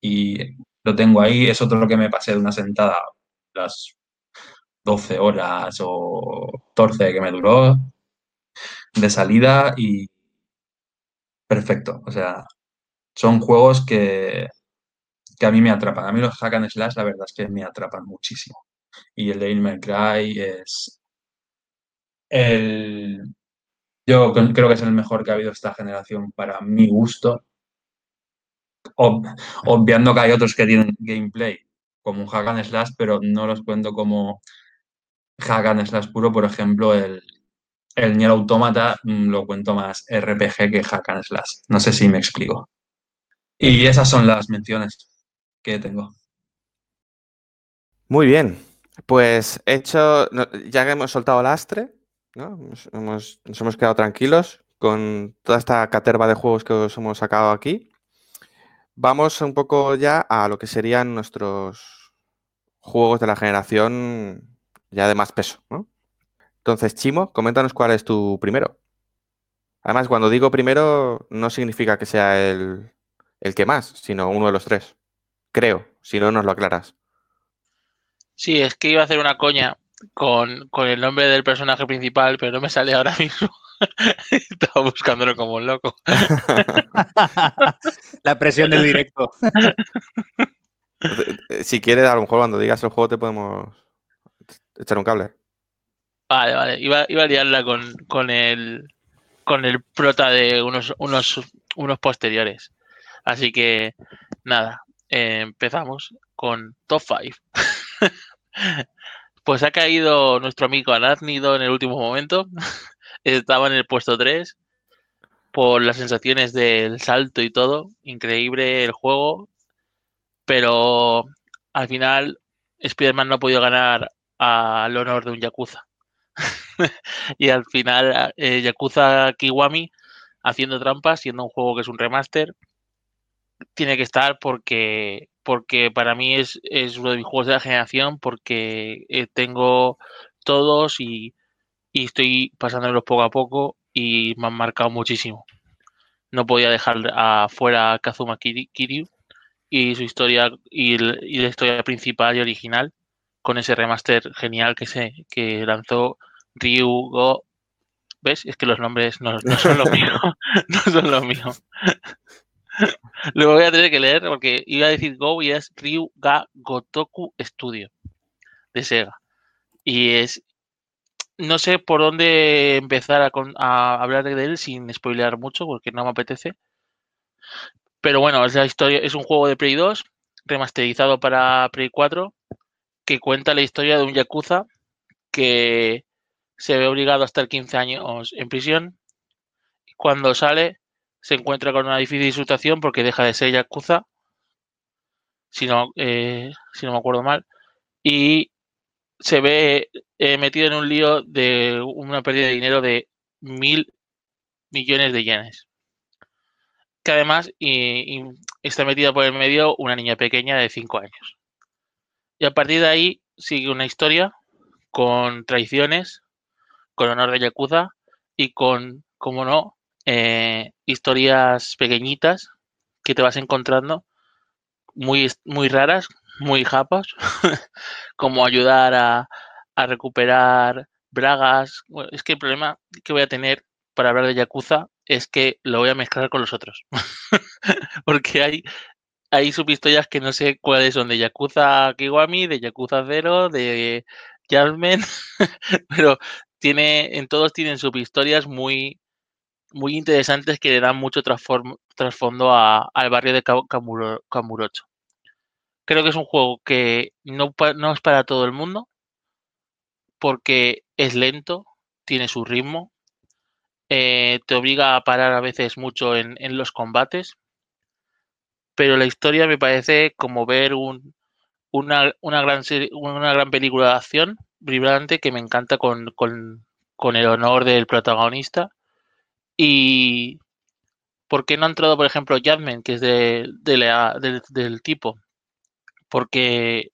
Y lo tengo ahí. Es otro que me pasé de una sentada las 12 horas o 14 que me duró de salida y perfecto. O sea, son juegos que, que a mí me atrapan. A mí los hack and slash, la verdad es que me atrapan muchísimo. Y el de May Cry es el... Yo creo que es el mejor que ha habido esta generación para mi gusto. obviando que hay otros que tienen gameplay como un hack and slash, pero no los cuento como hack and slash puro. Por ejemplo, el, el Nier Automata mm, lo cuento más RPG que hack and slash. No sé si me explico. Y esas son las menciones que tengo. Muy bien. Pues hecho, ya que hemos soltado el astre, ¿no? nos hemos quedado tranquilos con toda esta caterva de juegos que os hemos sacado aquí. Vamos un poco ya a lo que serían nuestros juegos de la generación ya de más peso, ¿no? Entonces, Chimo, coméntanos cuál es tu primero. Además, cuando digo primero, no significa que sea el, el que más, sino uno de los tres. Creo, si no nos lo aclaras. Sí, es que iba a hacer una coña con, el nombre del personaje principal, pero no me sale ahora mismo. Estaba buscándolo como un loco. La presión del directo. si quieres, a lo mejor cuando digas el juego te podemos echar un cable. Vale, vale. Iba, a liarla con, con el con el prota de unos, unos, unos posteriores. Así que nada, eh, empezamos con top 5. pues ha caído nuestro amigo Anátnido en el último momento. Estaba en el puesto 3 por las sensaciones del salto y todo. Increíble el juego. Pero al final Spider-Man no ha podido ganar al honor de un Yakuza. y al final eh, Yakuza Kiwami haciendo trampas, siendo un juego que es un remaster, tiene que estar porque, porque para mí es, uno de mis juegos de la generación, porque eh, tengo todos y, y estoy pasándolos poco a poco y me han marcado muchísimo. No podía dejar afuera a Kazuma Kiryu y su historia y, la historia principal y original con ese remaster genial que se que lanzó Ryugo. ¿Ves? Es que los nombres no, son lo mío. no son lo mío. Lo voy a tener que leer porque iba a decir Go y es Ryuga Gotoku Studio de Sega. Y es. No sé por dónde empezar a, hablar de él sin spoilear mucho porque no me apetece. Pero bueno, es la historia, es un juego de Play 2 remasterizado para Play 4 que cuenta la historia de un yakuza que se ve obligado a estar 15 años en prisión. Cuando sale, se encuentra con una difícil situación porque deja de ser Yakuza, si no, eh, si no me acuerdo mal, y se ve eh, metido en un lío de una pérdida de dinero de mil millones de yenes. Que además y, está metida por el medio una niña pequeña de 5 años. Y a partir de ahí sigue una historia con traiciones, con honor de Yakuza y con, como no, eh, historias pequeñitas que te vas encontrando muy, muy raras, muy japas, como ayudar a, a, recuperar bragas. es que el problema que voy a tener para hablar de Yakuza es que lo voy a mezclar con los otros. Porque hay, hay subhistorias que no sé cuáles son de Yakuza Kiwami, de Yakuza Zero, de Jasmine, pero tiene, en todos tienen subhistorias muy, muy interesantes que le dan mucho trasfondo al barrio de Kamurocho. Creo que es un juego que no, es para todo el mundo, porque es lento, tiene su ritmo, eh, te obliga a parar a veces mucho en, los combates, pero la historia me parece como ver un, una, una, gran una gran película de acción vibrante que me encanta con, el honor del protagonista. Y ¿por qué no ha entrado, por ejemplo, Jasmine, que es de, del, tipo? Porque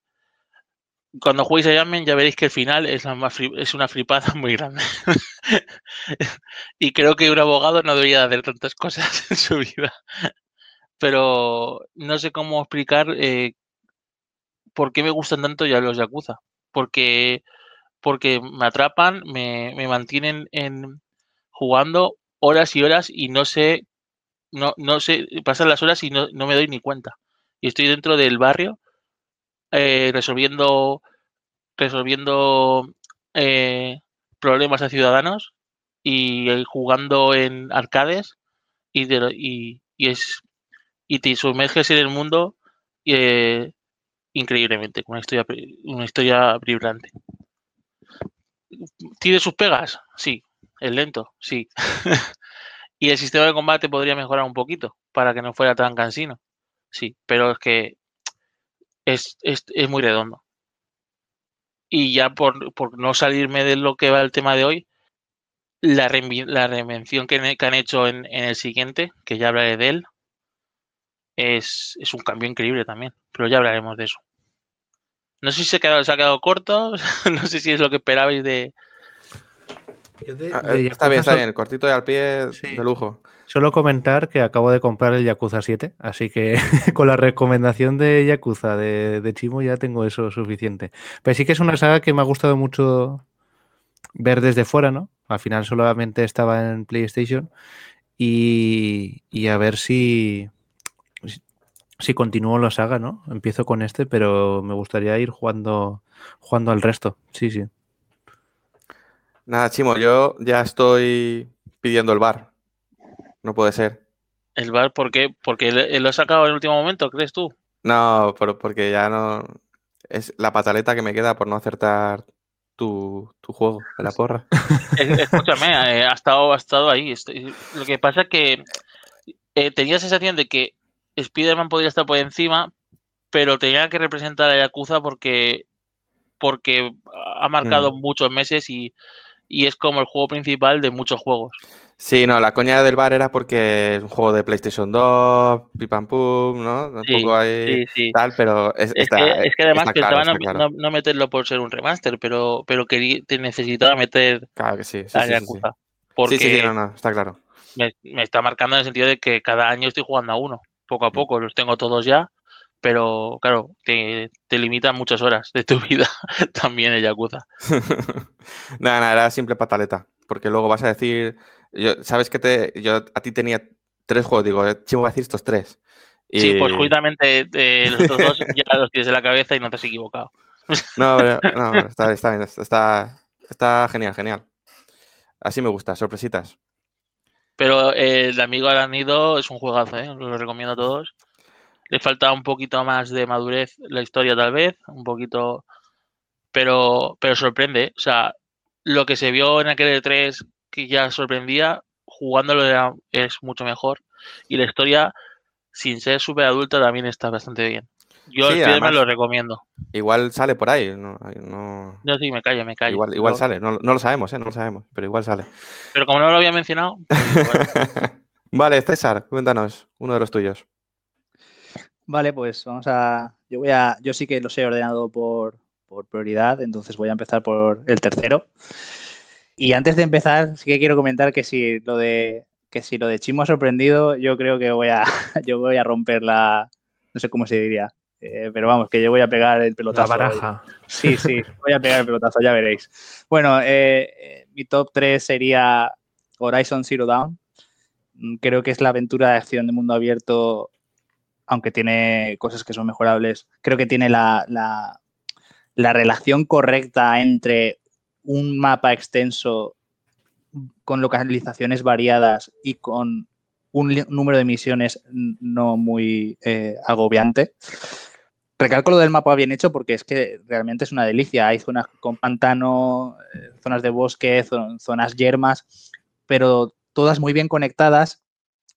cuando juguéis a Jasmine ya veréis que el final es, es una flipada muy grande. y creo que un abogado no debería hacer tantas cosas en su vida. Pero no sé cómo explicar eh, por qué me gustan tanto ya los Yakuza. Porque, porque me atrapan, me, me mantienen en jugando horas y horas y no sé, no, no sé, pasan las horas y no, no me doy ni cuenta. Y estoy dentro del barrio eh, resolviendo, resolviendo eh, problemas a ciudadanos y eh, jugando en arcades y, y, y, es y te sumerges en el mundo increíblemente, con una historia, una historia vibrante. ¿Tiene sus pegas? Sí. ¿Es lento? Sí. y el sistema de combate podría mejorar un poquito para que no fuera tan cansino. Sí, pero es que es, es, es muy redondo. Y ya por, por, no salirme de lo que va el tema de hoy, la, la reinvención que, que, han hecho en, en, el siguiente, que ya hablaré de él, es, es, un cambio increíble también, pero ya hablaremos de eso. No sé si se ha quedado, se ha quedado corto, no sé si es lo que esperabais de... de, ah, de está bien, está bien, cortito y al pie sí. de lujo. Solo comentar que acabo de comprar el Yakuza 7, así que con la recomendación de Yakuza de, de, Chimo ya tengo eso suficiente. Pero sí que es una saga que me ha gustado mucho ver desde fuera, ¿no? Al final solamente estaba en PlayStation y, y a ver si, si continúo la saga, ¿no? Empiezo con este, pero me gustaría ir jugando, jugando al resto. Sí, sí. Nada, Chimo, yo ya estoy pidiendo el bar. No puede ser. ¿El bar por qué? ¿Porque lo ha sacado en el último momento, crees tú? No, pero porque ya no. Es la pataleta que me queda por no acertar tu, tu juego la porra. Escúchame, eh, ha, estado, ha estado ahí. Lo que pasa es que eh, tenía la sensación de que Spider-Man podría estar por encima, pero tenía que representar a Yakuza porque, porque ha marcado mm. muchos meses y, y es como el juego principal de muchos juegos. Sí, no, la coña del bar era porque es un juego de PlayStation 2, pipam pum, ¿no? Un sí, poco ahí sí, sí. tal, pero es, Es, está, que, es que además claro, está no, claro. no- no meterlo por ser un remaster, pero, pero quería, te necesitaba meter Claro que sí, a sí, sí, sí. Yakuza. Porque Sí, sí, sí, no, no, está claro. me, me está marcando en el sentido de que cada año estoy jugando a uno. Poco a poco los tengo todos ya, pero claro, te, te limitan muchas horas de tu vida también el Yakuza. nada, nada, era simple pataleta. Porque luego vas a decir, yo, sabes que te, yo a ti tenía tres juegos, digo, eh, Chimo va a decir estos tres. Y... Sí, pues justamente eh, los otros dos ya los tienes en la cabeza y no te has equivocado. No, pero- no, está, está bien, está, está genial, genial. Así me gusta, sorpresitas. Pero eh, el amigo Aranido es un juegazo, ¿eh? lo recomiendo a todos. Le falta un poquito más de madurez la historia tal vez, un poquito, pero, pero sorprende. O sea, lo que se vio en aquel E3 que ya sorprendía, jugándolo era- es mucho mejor. Y la historia, sin ser súper adulta, también está bastante bien. Yo Sí, además- lo recomiendo. Igual sale por ahí, no, no- Yo sí, me callo, me callo. igual, igual Pero- sale, no, no lo sabemos, ¿eh? No lo sabemos, pero igual sale. Pero como no lo había mencionado, pues, bueno. vale, César, cuéntanos, uno de los tuyos. Vale, pues vamos a. Yo voy a. Yo sí que los he ordenado por, por prioridad, entonces voy a empezar por el tercero. Y antes de empezar, sí que quiero comentar que si lo de que si lo de Chimo ha sorprendido, yo creo que voy a yo voy a romper la no sé cómo se diría, eh, pero vamos, que yo voy a pegar el La pelotazo. baraja. Sí, sí, voy a pegar el pelotazo, ya veréis. Bueno, eh, eh, mi top 3 sería Horizon Zero Dawn. Mm, Creo que es la aventura de acción de mundo abierto, aunque tiene cosas que son mejorables. Creo que tiene la, la- la relación correcta entre un mapa extenso con localizaciones variadas y con un número de misiones no muy eh, agobiante. Recalco lo del mapa bien hecho porque es que realmente es una delicia. Hay zonas con pantano, eh, zonas de bosque, zo- zonas yermas, pero todas muy bien conectadas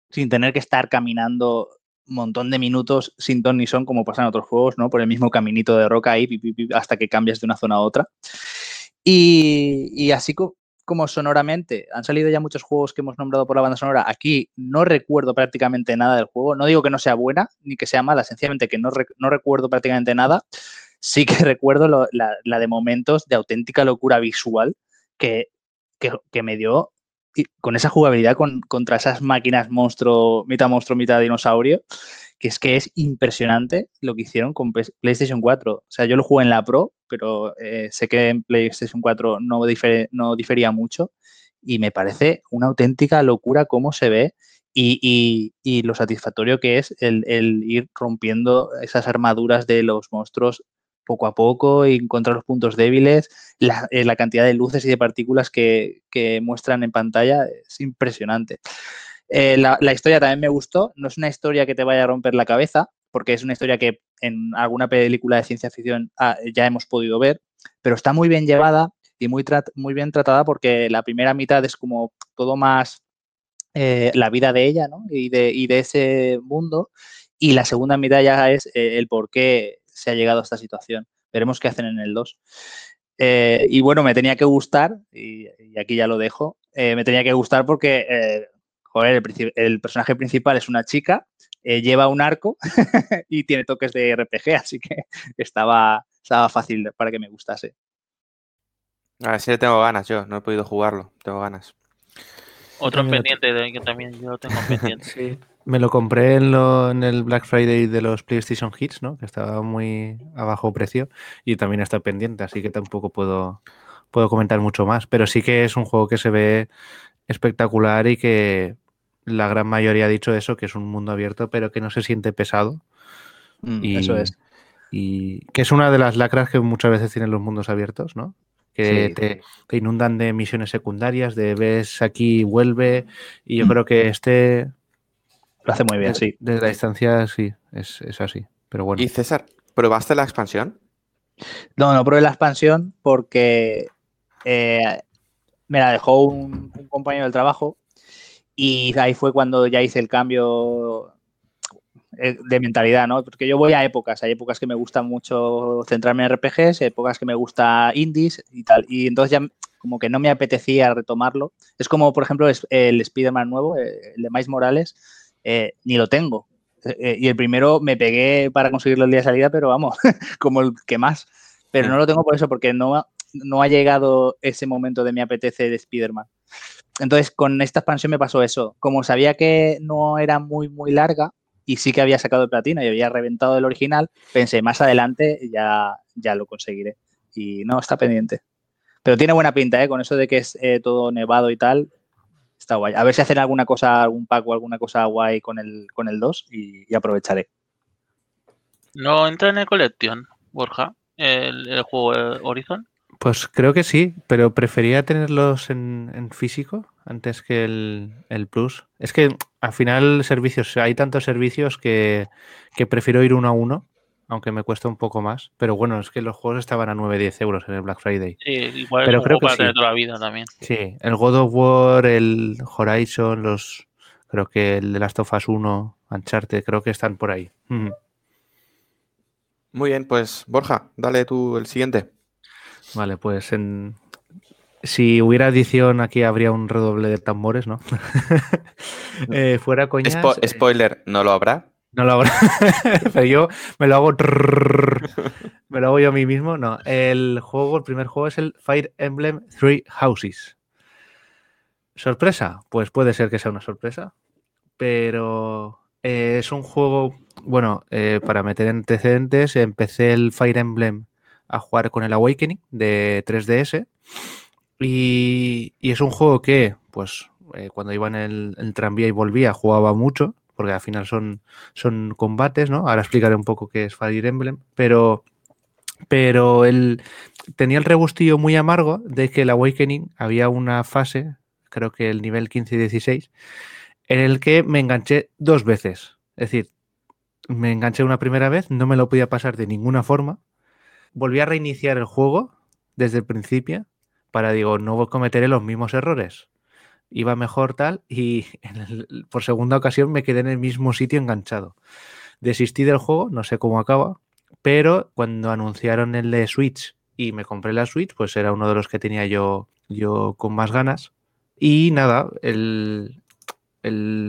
sin tener que estar caminando un montón de minutos sin ton ni son como pasa en otros juegos, ¿no? Por el mismo caminito de roca ahí hasta que cambias de una zona a otra. Y, y así como sonoramente, han salido ya muchos juegos que hemos nombrado por la banda sonora. Aquí no recuerdo prácticamente nada del juego. No digo que no sea buena ni que sea mala, sencillamente que no, rec- no recuerdo prácticamente nada. Sí que recuerdo lo- la, la de momentos de auténtica locura visual que, que, que me dio y con esa jugabilidad con- contra esas máquinas monstruo, mitad monstruo, mitad dinosaurio, que es que es impresionante lo que hicieron con PlayStation 4. O sea, yo lo jugué en la Pro, pero eh, sé que en PlayStation 4 no, no difería mucho y me parece una auténtica locura cómo se ve y, lo satisfactorio que es el, ir rompiendo esas armaduras de los monstruos poco a poco y encontrar los puntos débiles, la, eh, cantidad de luces y de partículas que, muestran en pantalla es impresionante. Eh, la, historia también me gustó, no es una historia que te vaya a romper la cabeza, porque es una historia que en alguna película de ciencia ficción ah, ya hemos podido ver, pero está muy bien llevada y muy, muy bien tratada porque la primera mitad es como todo más eh, la vida de ella ¿no? y, de, y, de, ese mundo. Y la segunda mitad ya es eh, el por qué se ha llegado a esta situación. Veremos qué hacen en el 2. Eh, y bueno, me tenía que gustar, y, aquí ya lo dejo, me tenía que gustar porque, joder, el, personaje principal es una chica, lleva un arco y tiene toques de RPG, así que estaba, estaba fácil para que me gustase. A ver si le tengo ganas yo, no he podido jugarlo, tengo ganas. Otro pendiente de que también yo tengo pendiente. sí. Me lo compré en, lo, en, el Black Friday de los PlayStation Hits, ¿no? Que estaba muy a bajo precio y también está pendiente, así que tampoco puedo, puedo comentar mucho más. Pero sí que es un juego que se ve espectacular y que la gran mayoría ha dicho eso, que es un mundo abierto, pero que no se siente pesado. Mm, y, eso es. Y que es una de las lacras que muchas veces tienen los mundos abiertos, ¿no? que te, inundan de misiones secundarias, de ves aquí, vuelve, y yo mm. creo que este... Lo hace muy bien, sí. Desde la distancia, sí, es, así, pero bueno. ¿Y César, probaste la expansión? No, no probé la expansión porque eh, me la dejó un, un compañero del trabajo y ahí fue cuando ya hice el cambio eh, de mentalidad, ¿no? Porque yo voy a épocas, hay épocas que me gusta mucho centrarme en RPGs, épocas que me gusta indies y tal, y entonces ya como que no me apetecía retomarlo. Es como, por ejemplo, el Spider-Man nuevo, eh, el de Miles Morales, eh, ni lo tengo. y el primero me pegué para conseguirlo el día de salida, pero vamos, como el que más. Pero no lo tengo por eso, porque no, no ha llegado ese momento de mi apetece de Spider-Man. Entonces, con esta expansión me pasó eso. Como sabía que no era muy, muy larga, y sí que había sacado el platino y había reventado el original, pensé, más adelante ya, ya lo conseguiré. Y no, está pendiente. Pero tiene buena pinta, ¿eh? Con eso de que es eh, todo nevado y tal, está guay. A ver si hacen alguna cosa, algún pack o alguna cosa guay con el, con el 2 y, aprovecharé. ¿No entra en el Collection, Borja, el, el juego Horizon? Pues creo que sí, pero prefería tenerlos en, físico antes que el, Plus. Es que al final servicios, hay tantos servicios que, prefiero ir uno a uno, aunque me cuesta un poco más. Pero bueno, es que los juegos estaban a 9-10 euros en el Black Friday. Sí, igual pero creo que tener toda la vida también. Sí, el God of War, el Horizon, los creo que el de Last of Us 1, Uncharted, creo que están por ahí. Muy bien, pues Borja, dale tú el siguiente. Vale, pues en... si hubiera edición aquí habría un redoble de tambores, ¿no? Eh, fuera coña. Eh, spoiler, ¿no lo habrá? No lo habrá. Pero yo me lo hago. me lo hago yo a mí mismo. No. El juego, el primer juego es el Fire Emblem Three Houses. ¿Sorpresa? Pues puede ser que sea una sorpresa. Pero eh, es un juego. Bueno, para meter antecedentes, empecé el Fire Emblem a jugar con el Awakening de 3DS. Y, es un juego que, pues, eh, cuando iba en el, tranvía y volvía, jugaba mucho, porque al final son, son combates, ¿no? Ahora explicaré un poco qué es Fire Emblem, pero, pero él tenía el rebustillo muy amargo de que el Awakening había una fase, creo que el nivel 15 y 16, en el que me enganché dos veces. Es decir, me enganché una primera vez, no me lo podía pasar de ninguna forma, volví a reiniciar el juego desde el principio para, digo, no cometeré los mismos errores. Iba mejor tal y por segunda ocasión me quedé en el mismo sitio enganchado. Desistí del juego, no sé cómo acaba, pero cuando anunciaron el de Switch y me compré la Switch, pues era uno de los que tenía yo, yo con más ganas. Y nada, el,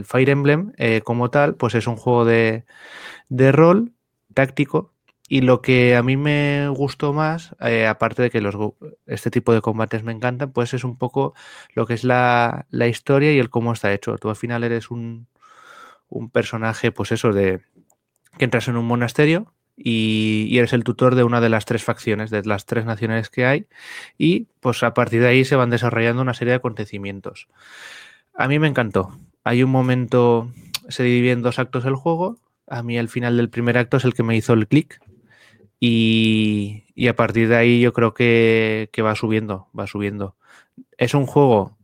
Fire Emblem eh, como tal, pues es un juego de, de rol táctico y lo que a mí me gustó más, eh, aparte de que los, este tipo de combates me encantan, pues es un poco lo que es la, historia y el cómo está hecho. Tú al final eres un, personaje, pues eso, de, que entras en un monasterio y, eres el tutor de una de las tres facciones, de las tres naciones que hay, y pues a partir de ahí se van desarrollando una serie de acontecimientos. A mí me encantó. Hay un momento, se divide en dos actos el juego. A mí el final del primer acto es el que me hizo el clic. Y, a partir de ahí yo creo que, que va subiendo, va subiendo. Es un juego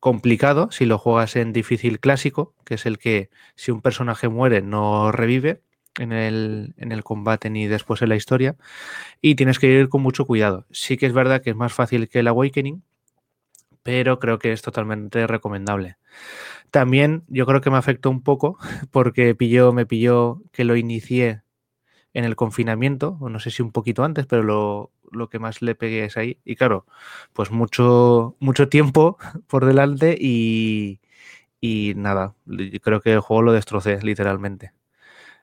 complicado si lo juegas en difícil clásico, que es el que si un personaje muere no revive en el, en el, combate ni después en la historia. Y tienes que ir con mucho cuidado. Sí que es verdad que es más fácil que el Awakening, pero creo que es totalmente recomendable. También yo creo que me afectó un poco porque pilló, me pilló que lo inicié en el confinamiento, no sé si un poquito antes, pero lo, lo, que más le pegué es ahí. Y claro, pues mucho, mucho tiempo por delante y, y nada, creo que el juego lo destrocé literalmente.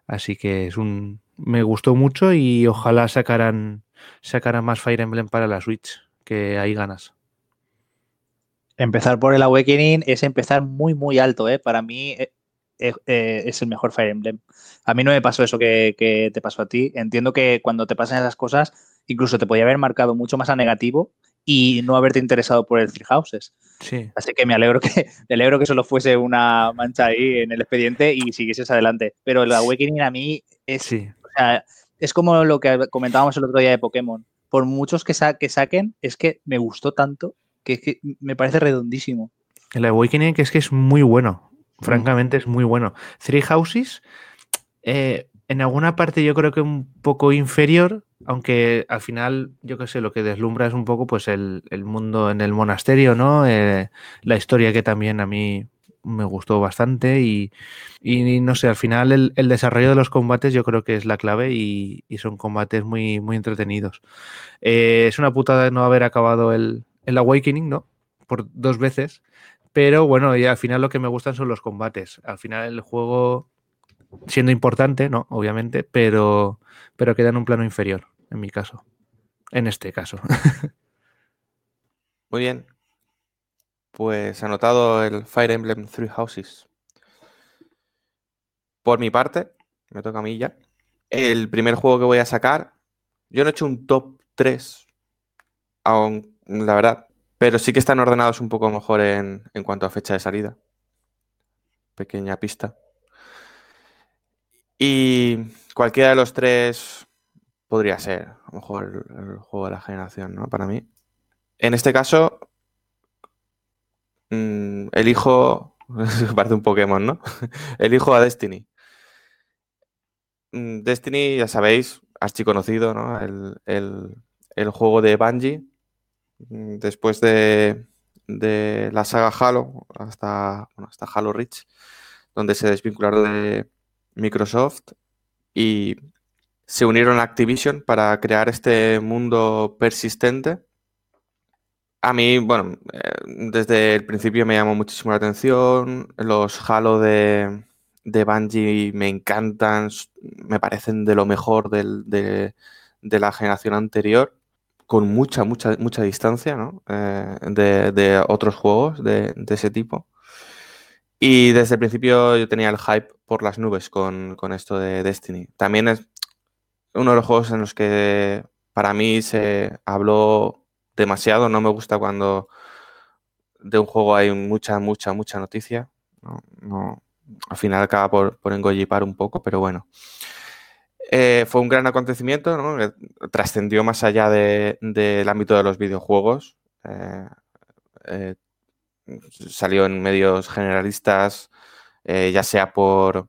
Así que es un. Me gustó mucho y ojalá sacaran, sacaran más Fire Emblem para la Switch, que hay ganas. Empezar por el Awakening es empezar muy, muy alto, ¿eh? Para mí eh, es el mejor Fire Emblem. A mí no me pasó eso que, que, te pasó a ti. Entiendo que cuando te pasan esas cosas, incluso te podía haber marcado mucho más a negativo y no haberte interesado por el Three Houses. Sí. Así que me alegro que me alegro que solo fuese una mancha ahí en el expediente y siguieses adelante. Pero el Awakening a mí es, o sea, es como lo que comentábamos el otro día de Pokémon. Por muchos que, que saquen, es que me gustó tanto que, que me parece redondísimo. El Awakening que es que es muy bueno. Mm. Francamente es muy bueno. Three Houses, eh, en alguna parte yo creo que un poco inferior, aunque al final, yo qué sé, lo que deslumbra es un poco pues el, mundo en el monasterio, ¿no? Eh, la historia que también a mí me gustó bastante y, no sé, al final el, desarrollo de los combates yo creo que es la clave y, son combates muy, muy entretenidos. Eh, es una putada no haber acabado el, el Awakening, ¿no? Por dos veces. Pero bueno, y al final lo que me gustan son los combates. Al final el juego siendo importante, ¿no? Obviamente, pero, pero queda en un plano inferior, en mi caso. En este caso. Muy bien. Pues anotado el Fire Emblem Three Houses. Por mi parte, me toca a mí ya. El primer juego que voy a sacar, yo no he hecho un top 3, aún, la verdad, pero sí que están ordenados un poco mejor en, en cuanto a fecha de salida. Pequeña pista. Y cualquiera de los tres podría ser, a lo mejor, el, juego de la generación, ¿no? Para mí. En este caso, mm, elijo, parece un Pokémon, ¿no? elijo a Destiny. Mm, Destiny, ya sabéis, archiconocido, ¿no? El, el, juego de Bungie. Mm, después de, de, la saga Halo, hasta, hasta Halo Reach, donde se desvincularon de, Microsoft y se unieron a Activision para crear este mundo persistente. A mí, bueno, eh, desde el principio me llamó muchísimo la atención. Los Halo de, de Bungie me encantan, me parecen de lo mejor de, la generación anterior, con mucha, mucha, mucha distancia ¿no? Eh, de, otros juegos de, ese tipo. Y desde el principio yo tenía el hype por las nubes con, esto de Destiny. También es uno de los juegos en los que para mí se habló demasiado. No me gusta cuando de un juego hay mucha, mucha, mucha noticia. No, al final acaba por, por engollipar un poco, pero bueno. Eh, fue un gran acontecimiento, ¿no? trascendió más allá del ámbito de los videojuegos. Eh, eh, salió en medios generalistas, ya sea por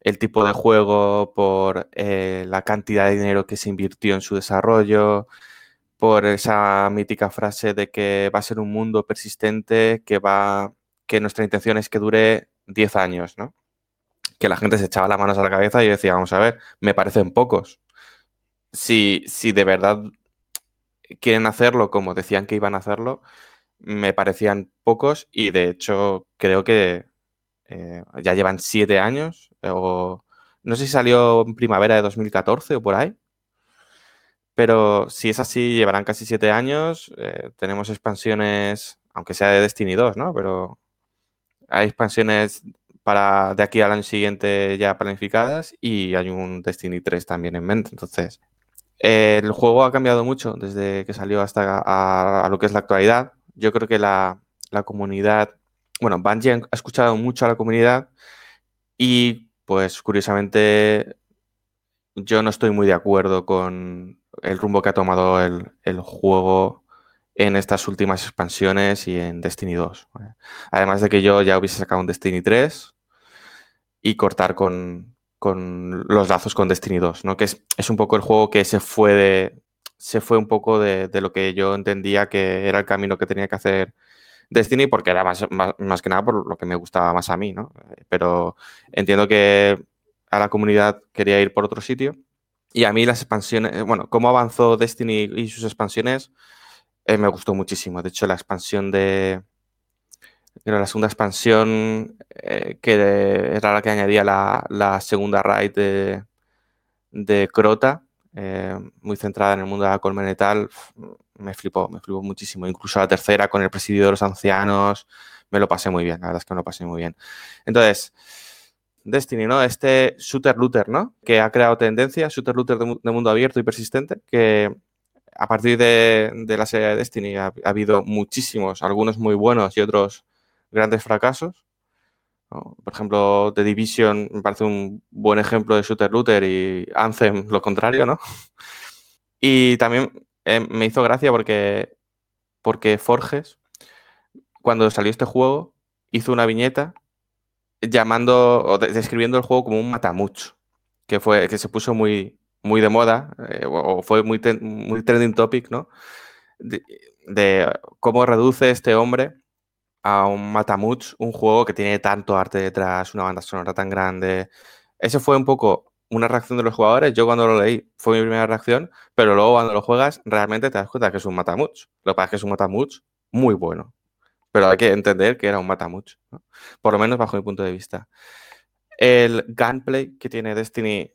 el tipo de juego, por la cantidad de dinero que se invirtió en su desarrollo, por esa mítica frase de que va a ser un mundo persistente, que va, que nuestra intención es que dure 10 años, ¿no? Que la gente se echaba las manos a la cabeza y decía, vamos a ver, me parecen pocos. Si, si de verdad quieren hacerlo como decían que iban a hacerlo, me parecían pocos y de hecho creo que eh, ya llevan siete años o no sé si salió en primavera de 2014 o por ahí. Pero si es así, llevarán casi siete años. Eh, tenemos expansiones, aunque sea de Destiny 2, ¿no? Pero hay expansiones para de aquí al año siguiente ya planificadas y hay un Destiny 3 también en mente. Entonces, el juego ha cambiado mucho desde que salió hasta a, lo que es la actualidad. Yo creo que la, la comunidad, bueno, Bungie ha escuchado mucho a la comunidad y pues curiosamente yo no estoy muy de acuerdo con el rumbo que ha tomado el, el juego en estas últimas expansiones y en Destiny 2. Además de que yo ya hubiese sacado un Destiny 3 y cortar con, con los lazos con Destiny 2, ¿no? Que es, es, un poco el juego que se fue de, se fue un poco de, de, lo que yo entendía que era el camino que tenía que hacer Destiny, porque era más, más, más, que nada por lo que me gustaba más a mí, ¿no? Pero entiendo que a la comunidad quería ir por otro sitio. Y a mí las expansiones, bueno, cómo avanzó Destiny y sus expansiones, eh, me gustó muchísimo. De hecho, la expansión de. La segunda expansión eh, que era la que añadía la, la segunda raid de, de Crota, eh, muy centrada en el mundo de la colmenetal, me flipó, me flipó muchísimo. Incluso la tercera con el presidio de los ancianos, me lo pasé muy bien, la verdad es que me lo pasé muy bien. Entonces, Destiny, ¿no? Este shooter looter, ¿no? Que ha creado tendencia, shooter looter de, de mundo abierto y persistente, que a partir de, la serie de Destiny ha, ha, habido muchísimos, algunos muy buenos y otros grandes fracasos. Por ejemplo, The Division me parece un buen ejemplo de shooter looter y Anthem lo contrario, ¿no? Y también eh, me hizo gracia porque, porque Forges, cuando salió este juego, hizo una viñeta llamando o describiendo el juego como un matamucho, que fue que se puso muy, muy de moda, eh, o fue muy, muy trending topic, ¿no? De, cómo reduce este hombre a un Matamuch, un juego que tiene tanto arte detrás, una banda sonora tan grande. Ese fue un poco una reacción de los jugadores. Yo cuando lo leí fue mi primera reacción, pero luego cuando lo juegas realmente te das cuenta que es un Matamuch. Lo que pasa es que es un Matamuch muy bueno. Pero hay que entender que era un Matamuch, ¿no? por lo menos bajo mi punto de vista. El gameplay que tiene Destiny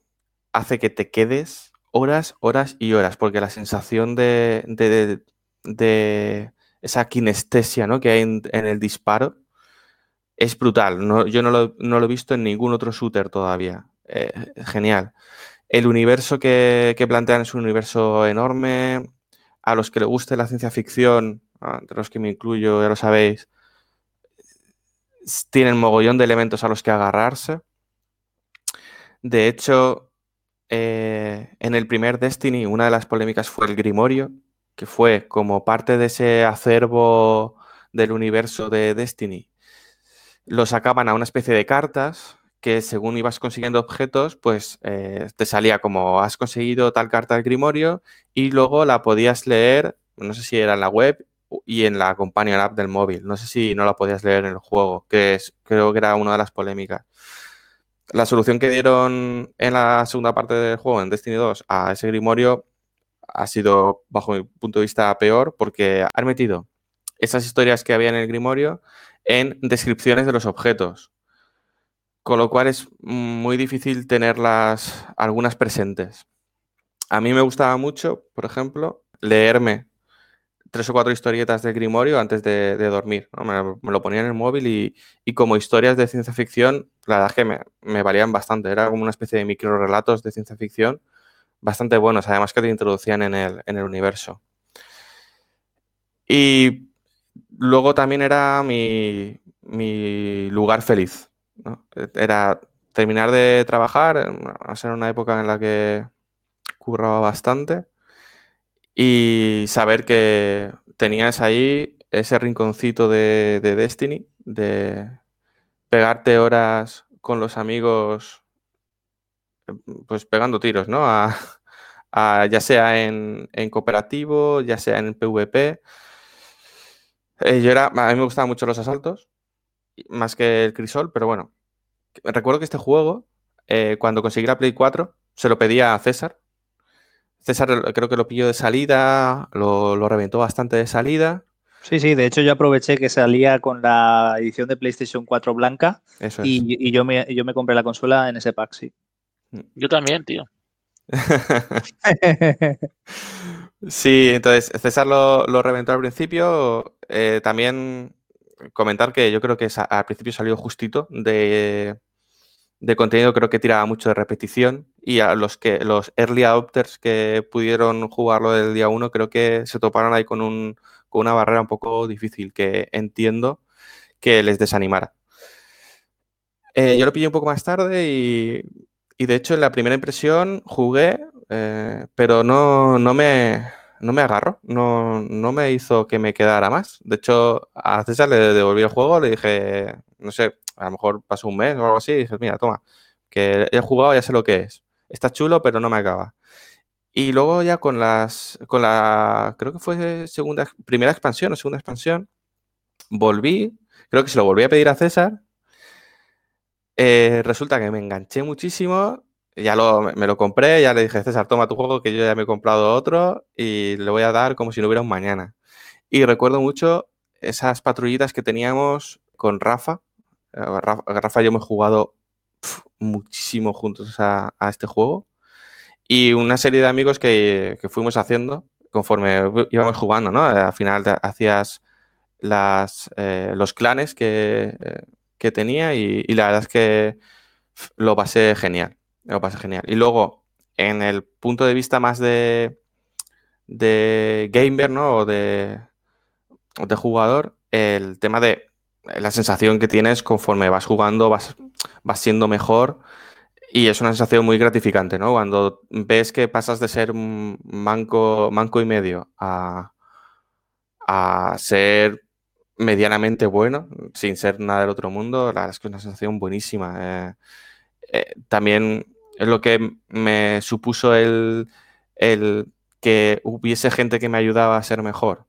hace que te quedes horas, horas y horas, porque la sensación de, de, de, esa kinestesia ¿no? que hay en, el disparo es brutal. No, yo no lo, no lo, he visto en ningún otro shooter todavía. Eh, genial. El universo que, que, plantean es un universo enorme. A los que les guste la ciencia ficción, entre los que me incluyo, ya lo sabéis, tienen mogollón de elementos a los que agarrarse. De hecho, eh, en el primer Destiny, una de las polémicas fue el Grimorio, que fue como parte de ese acervo del universo de Destiny. Lo sacaban a una especie de cartas que según ibas consiguiendo objetos, pues eh, te salía como has conseguido tal carta del Grimorio y luego la podías leer, no sé si era en la web y en la Companion App del móvil. No sé si no la podías leer en el juego, que es, creo que era una de las polémicas la solución que dieron en la segunda parte del juego, en Destiny 2, a ese Grimorio ha sido, bajo mi punto de vista, peor porque han metido esas historias que había en el Grimorio en descripciones de los objetos. Con lo cual es muy difícil tenerlas algunas presentes. A mí me gustaba mucho, por ejemplo, leerme tres o cuatro historietas de Grimorio antes de, dormir. ¿no? Me, lo ponía en el móvil y, como historias de ciencia ficción, la verdad es que me, valían bastante. Era como una especie de micro relatos de ciencia ficción bastante buenos, además que te introducían en el, universo. Y luego también era mi, lugar feliz. Era terminar de trabajar, a ser una época en la que curraba bastante y saber que tenías ahí ese rinconcito de, de, Destiny, de pegarte horas con los amigos, pues pegando tiros, ¿no? A, ya sea en, en, cooperativo, ya sea en PvP. Eh, yo era, a mí me gustaban mucho los asaltos, más que el Crisol, pero bueno. Recuerdo que este juego, eh, cuando conseguí la Play 4, se lo pedía a César, César creo que lo pilló de salida, lo, lo, reventó bastante de salida. Sí, sí, de hecho yo aproveché que salía con la edición de PlayStation 4 blanca Eso es. y, y, yo, me, yo me compré la consola en ese pack, sí. Yo también, tío. sí, entonces César lo, lo, reventó al principio. Eh, también comentar que yo creo que al principio salió justito de, de contenido, creo que tiraba mucho de repetición y a los que los early adopters que pudieron jugarlo del día uno, creo que se toparon ahí con, un, con una barrera un poco difícil que entiendo que les desanimara. Eh, yo lo pillé un poco más tarde y, y, de hecho en la primera impresión jugué, eh, pero no, no me, no me agarró, no, no me hizo que me quedara más. De hecho, a César le devolví el juego, le dije, no sé, a lo mejor pasó un mes o algo así, y dije, mira, toma, que he jugado, ya sé lo que es. Está chulo, pero no me acaba. Y luego ya con las, con la, creo que fue segunda, primera expansión o segunda expansión, volví, creo que se lo volví a pedir a César. Eh, resulta que me enganché muchísimo ya lo, me lo compré, ya le dije, César, toma tu juego, que yo ya me he comprado otro y le voy a dar como si no hubiera un mañana. Y recuerdo mucho esas patrullitas que teníamos con Rafa. Eh, Rafa, y yo hemos jugado muchísimo juntos a, este juego. Y una serie de amigos que, fuimos haciendo conforme íbamos jugando, ¿no? Al final hacías las, eh, los clanes que, eh, que tenía y, y la verdad es que lo pasé genial. Lo pasé genial. Y luego, en el punto de vista más de, de gamer, ¿no? O de, de jugador, el tema de la sensación que tienes conforme vas jugando, vas, vas siendo mejor. Y es una sensación muy gratificante, ¿no? Cuando ves que pasas de ser manco, manco y medio a, a ser medianamente bueno, sin ser nada del otro mundo, la verdad es que es una sensación buenísima. Eh, eh, también es lo que me supuso el, que hubiese gente que me ayudaba a ser mejor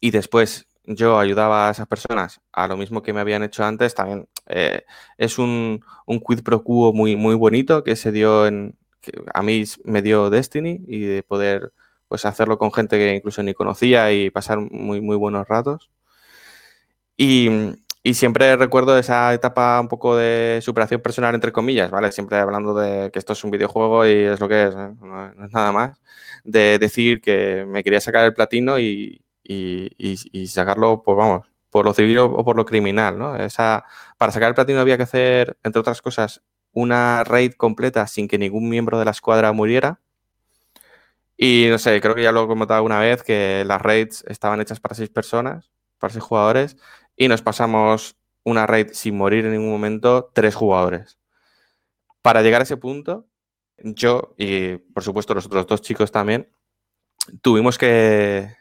y después yo ayudaba a esas personas a lo mismo que me habían hecho antes, también eh, es un, un, quid pro quo muy, muy bonito que se dio en, que a mí me dio Destiny y de poder pues hacerlo con gente que incluso ni conocía y pasar muy, muy buenos ratos. Y, y siempre recuerdo esa etapa un poco de superación personal, entre comillas, ¿vale? Siempre hablando de que esto es un videojuego y es lo que es, ¿eh? no, es nada más. De decir que me quería sacar el platino y, sacarlo, pues vamos, por lo civil o por lo criminal, ¿no? Esa, para sacar el platino había que hacer, entre otras cosas, una raid completa sin que ningún miembro de la escuadra muriera. Y no sé, creo que ya lo he comentado una vez que las raids estaban hechas para seis personas, para seis jugadores, y nos pasamos una raid sin morir en ningún momento, tres jugadores. Para llegar a ese punto, yo y por supuesto los otros dos chicos también, tuvimos que,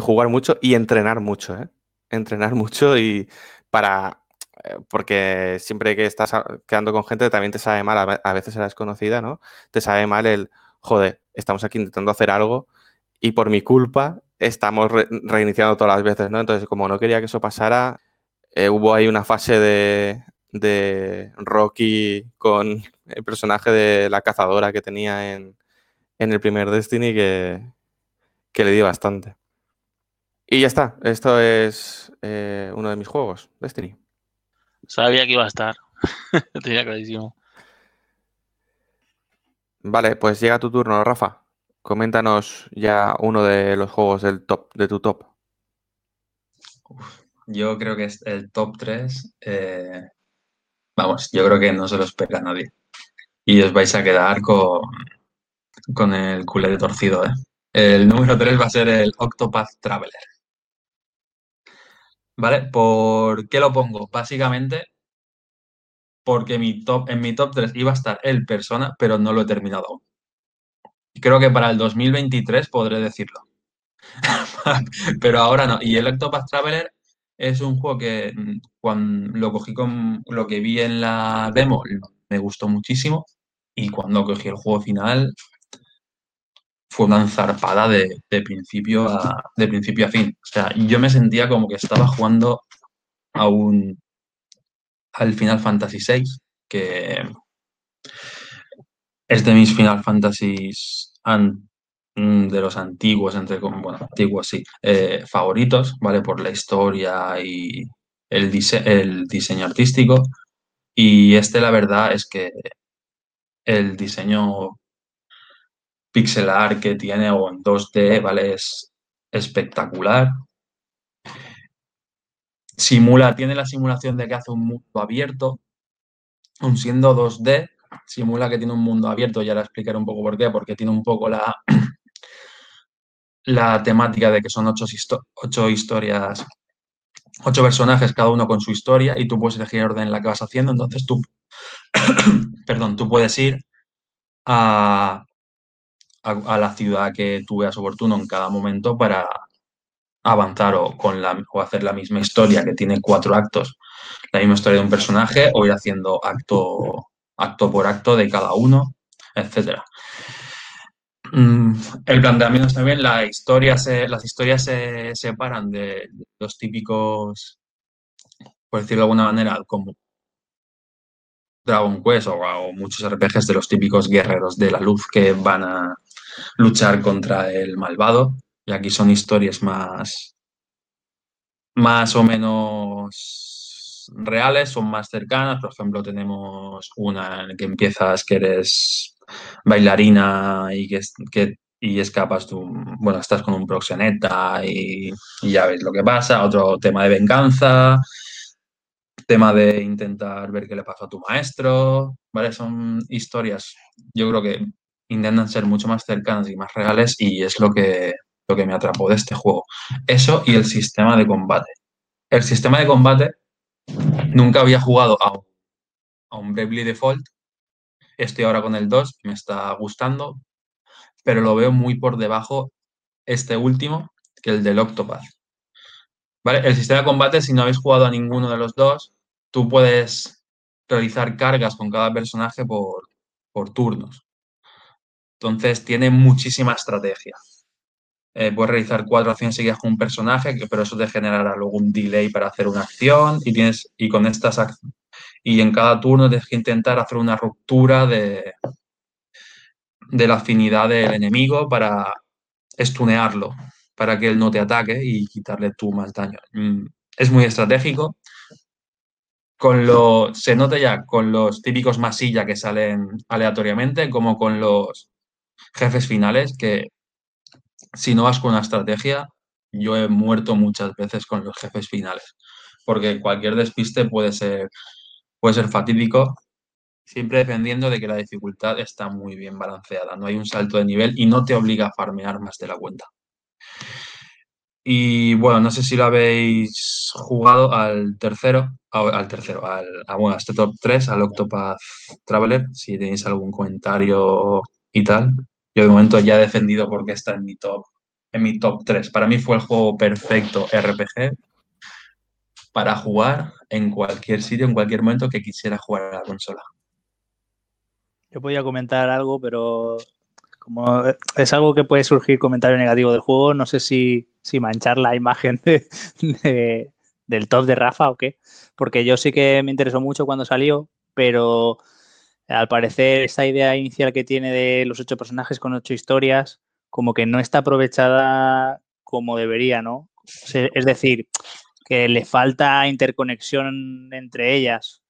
jugar mucho y entrenar mucho, ¿eh? Entrenar mucho y para... Eh, porque siempre que estás quedando con gente también te sabe mal, a veces era desconocida, ¿no? Te sabe mal el, joder, estamos aquí intentando hacer algo y por mi culpa estamos reiniciando todas las veces, ¿no? Entonces, como no quería que eso pasara, eh, hubo ahí una fase de, de, Rocky con el personaje de la cazadora que tenía en, el primer Destiny que, que, le di bastante. Y ya está, esto es eh, uno de mis juegos, Destiny. Sabía que iba a estar, tenía clarísimo. Vale, pues llega tu turno, Rafa. Coméntanos ya uno de los juegos del top, de tu top. yo creo que es el top 3. Eh, vamos, yo creo que no se lo espera nadie. Y os vais a quedar con, con el culete torcido, ¿eh? El número 3 va a ser el Octopath Traveler. ¿Vale? ¿Por qué lo pongo? Básicamente porque mi top, en mi top 3 iba a estar el Persona, pero no lo he terminado aún. Creo que para el 2023 podré decirlo. Pero ahora no. Y el Octopath Traveler es un juego que mm, cuando lo cogí con lo que vi en la demo me gustó muchísimo y cuando cogí el juego final fue una zarpada de, principio a, de principio a fin. O sea, yo me sentía como que estaba jugando a un, al Final Fantasy VI, que es de mis Final Fantasies mm, de los antiguos, entre bueno, antiguos sí, eh, favoritos, ¿vale? Por la historia y el, el diseño artístico. Y este, la verdad, es que el diseño pixelar que tiene o en 2D, ¿vale? Es espectacular. simula, tiene la simulación de que hace un mundo abierto, aun siendo 2D, simula que tiene un mundo abierto, ya la explicaré un poco por qué, porque tiene un poco la, la temática de que son ocho, ocho historias, ocho personajes, cada uno con su historia, y tú puedes elegir el orden en la que vas haciendo, entonces tú, perdón, tú puedes ir a, a, la ciudad que tú veas oportuno en cada momento para avanzar o, con la, o hacer la misma historia que tiene cuatro actos, la misma historia de un personaje, o ir haciendo acto, acto por acto de cada uno, etcétera. Mm, el planteamiento es también, la historia las historias se separan de los típicos, por decirlo de alguna manera, como Dragon Quest o, muchos RPGs de los típicos guerreros de la luz que van a luchar contra el malvado. Y aquí son historias más, más o menos reales, son más cercanas. Por ejemplo, tenemos una en la que empiezas que eres bailarina y que, y escapas tú, bueno, estás con un proxeneta y, y, ya ves lo que pasa. Otro tema de venganza, tema de intentar ver qué le pasó a tu maestro, ¿vale? Son historias, yo creo que intentan ser mucho más cercanas y más reales y es lo que, lo que me atrapó de este juego. Eso y el sistema de combate. El sistema de combate nunca había jugado a un, a un Bravely Default. Estoy ahora con el 2, me está gustando, pero lo veo muy por debajo este último que el del Octopath. ¿Vale? El sistema de combate, si no habéis jugado a ninguno de los dos, tú puedes realizar cargas con cada personaje por, por turnos. Entonces tiene muchísima estrategia. Eh, puedes realizar cuatro acciones seguidas con un personaje, pero eso te generará luego un delay para hacer una acción y tienes y con estas y en cada turno tienes que intentar hacer una ruptura de, de la afinidad del enemigo para estunearlo, para que él no te ataque y quitarle tú más daño. Mm, es muy estratégico con lo, se nota ya con los típicos masilla que salen aleatoriamente, como con los jefes finales, que si no vas con una estrategia, yo he muerto muchas veces con los jefes finales, porque cualquier despiste puede ser, puede ser fatídico, siempre dependiendo de que la dificultad está muy bien balanceada, no hay un salto de nivel y no te obliga a farmear más de la cuenta. Y bueno, no sé si lo habéis jugado al tercero, al tercero, al, a, bueno, a este top 3, al Octopath Traveler, si tenéis algún comentario y tal. Yo de momento ya he defendido porque está en mi top, en mi top 3. Para mí fue el juego perfecto RPG para jugar en cualquier sitio, en cualquier momento que quisiera jugar a la consola. Yo podía comentar algo, pero como es algo que puede surgir comentario negativo del juego, no sé si si manchar la imagen del top de Rafa o qué, porque yo sí que me interesó mucho cuando salió, pero al parecer esa idea inicial que tiene de los ocho personajes con ocho historias, como que no está aprovechada como debería, ¿no? Es decir, que le falta interconexión entre ellas.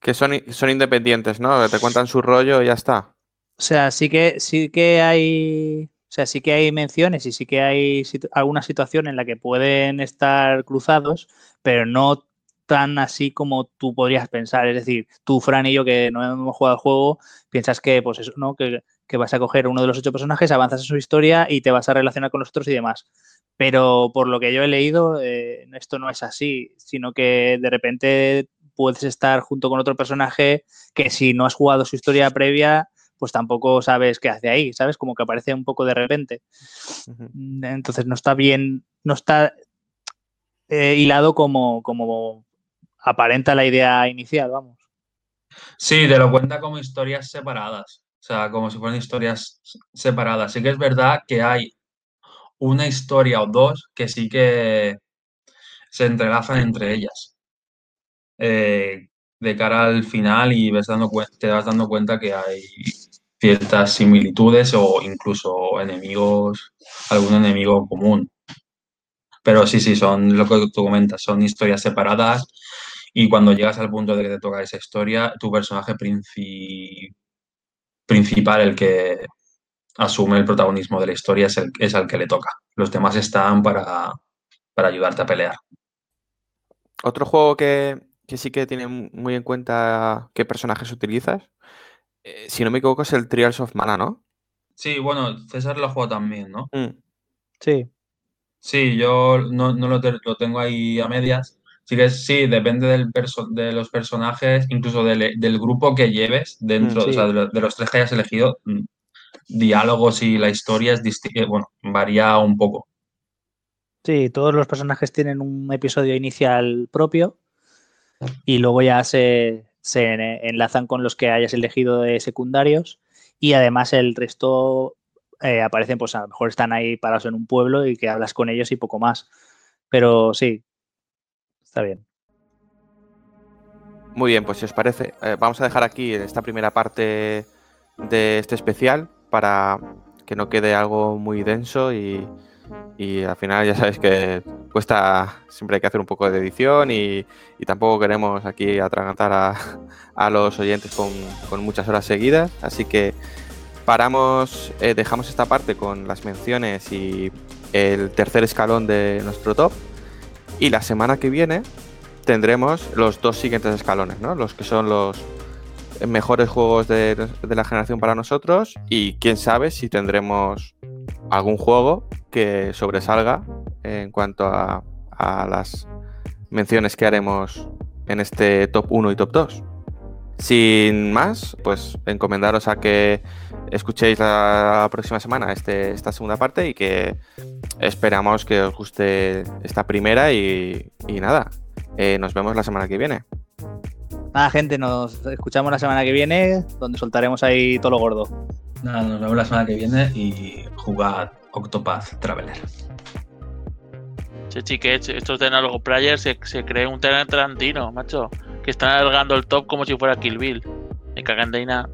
Que son, son independientes, ¿no? Que te cuentan su rollo y ya está. O sea, sí que, sí que hay o sea, sí que hay menciones y sí que hay alguna situación en la que pueden estar cruzados, pero no tan así como tú podrías pensar. Es decir, tú, Fran y yo, que no hemos jugado al juego, piensas que, pues eso, ¿no? Que, vas a coger uno de los ocho personajes, avanzas en su historia y te vas a relacionar con los otros y demás. Pero por lo que yo he leído, eh, esto no es así, sino que de repente puedes estar junto con otro personaje que si no has jugado su historia previa, pues tampoco sabes qué hace ahí, ¿sabes? Como que aparece un poco de repente. Entonces no está bien, no está eh, hilado como, como aparenta la idea inicial, vamos. Sí, te lo cuenta como historias separadas, o sea, como si fueran historias separadas. Sí que es verdad que hay una historia o dos que sí que se entrelazan entre ellas. Eh, de cara al final y ves dando, te vas dando cuenta que hay ciertas similitudes o incluso enemigos, algún enemigo común. Pero sí, sí, son lo que tú comentas, son historias separadas y cuando llegas al punto de que te toca esa historia, tu personaje principal, el que asume el protagonismo de la historia, es el, es el que le toca. Los demás están para, para ayudarte a pelear. otro juego que, sí que tiene muy en cuenta qué personajes utilizas, eh, si no me equivoco, es el Trials of Mana, ¿no? Sí, bueno, César lo juega también, ¿no? Mm. Sí. Sí, yo no, lo, tengo ahí a medias. Sí que sí, depende del de los personajes, incluso del, grupo que lleves dentro, mm, o sea, de, los tres que hayas elegido, mm, diálogos y la historia es distinta, eh, bueno, varía un poco. Sí, todos los personajes tienen un episodio inicial propio y luego ya se, enlazan con los que hayas elegido de secundarios y además el resto eh, aparecen, pues a lo mejor están ahí parados en un pueblo y que hablas con ellos y poco más. Pero sí, está bien. Muy bien, pues si os parece, eh, vamos a dejar aquí esta primera parte de este especial para que no quede algo muy denso y, y al final ya sabéis que cuesta, siempre hay que hacer un poco de edición y, tampoco queremos aquí atragantar a, los oyentes con, muchas horas seguidas, así que paramos, eh, dejamos esta parte con las menciones y el tercer escalón de nuestro top y la semana que viene tendremos los dos siguientes escalones, ¿no? Los que son los mejores juegos de, la generación para nosotros y quién sabe si tendremos algún juego que sobresalga en cuanto a, las menciones que haremos en este top 1 y top 2. Sin más, pues encomendaros a que escuchéis la próxima semana este, esta segunda parte y que esperamos que os guste esta primera y, nada, eh, nos vemos la semana que viene. Nada, gente, nos escuchamos la semana que viene, donde soltaremos ahí todo lo gordo. Nada, nos vemos la semana que viene y jugad Octopath Traveler. Sí, que estos de Analogo Player se, se cree un Tarantino, macho. Que están alargando el top como si fuera Kill Bill. Me de nada.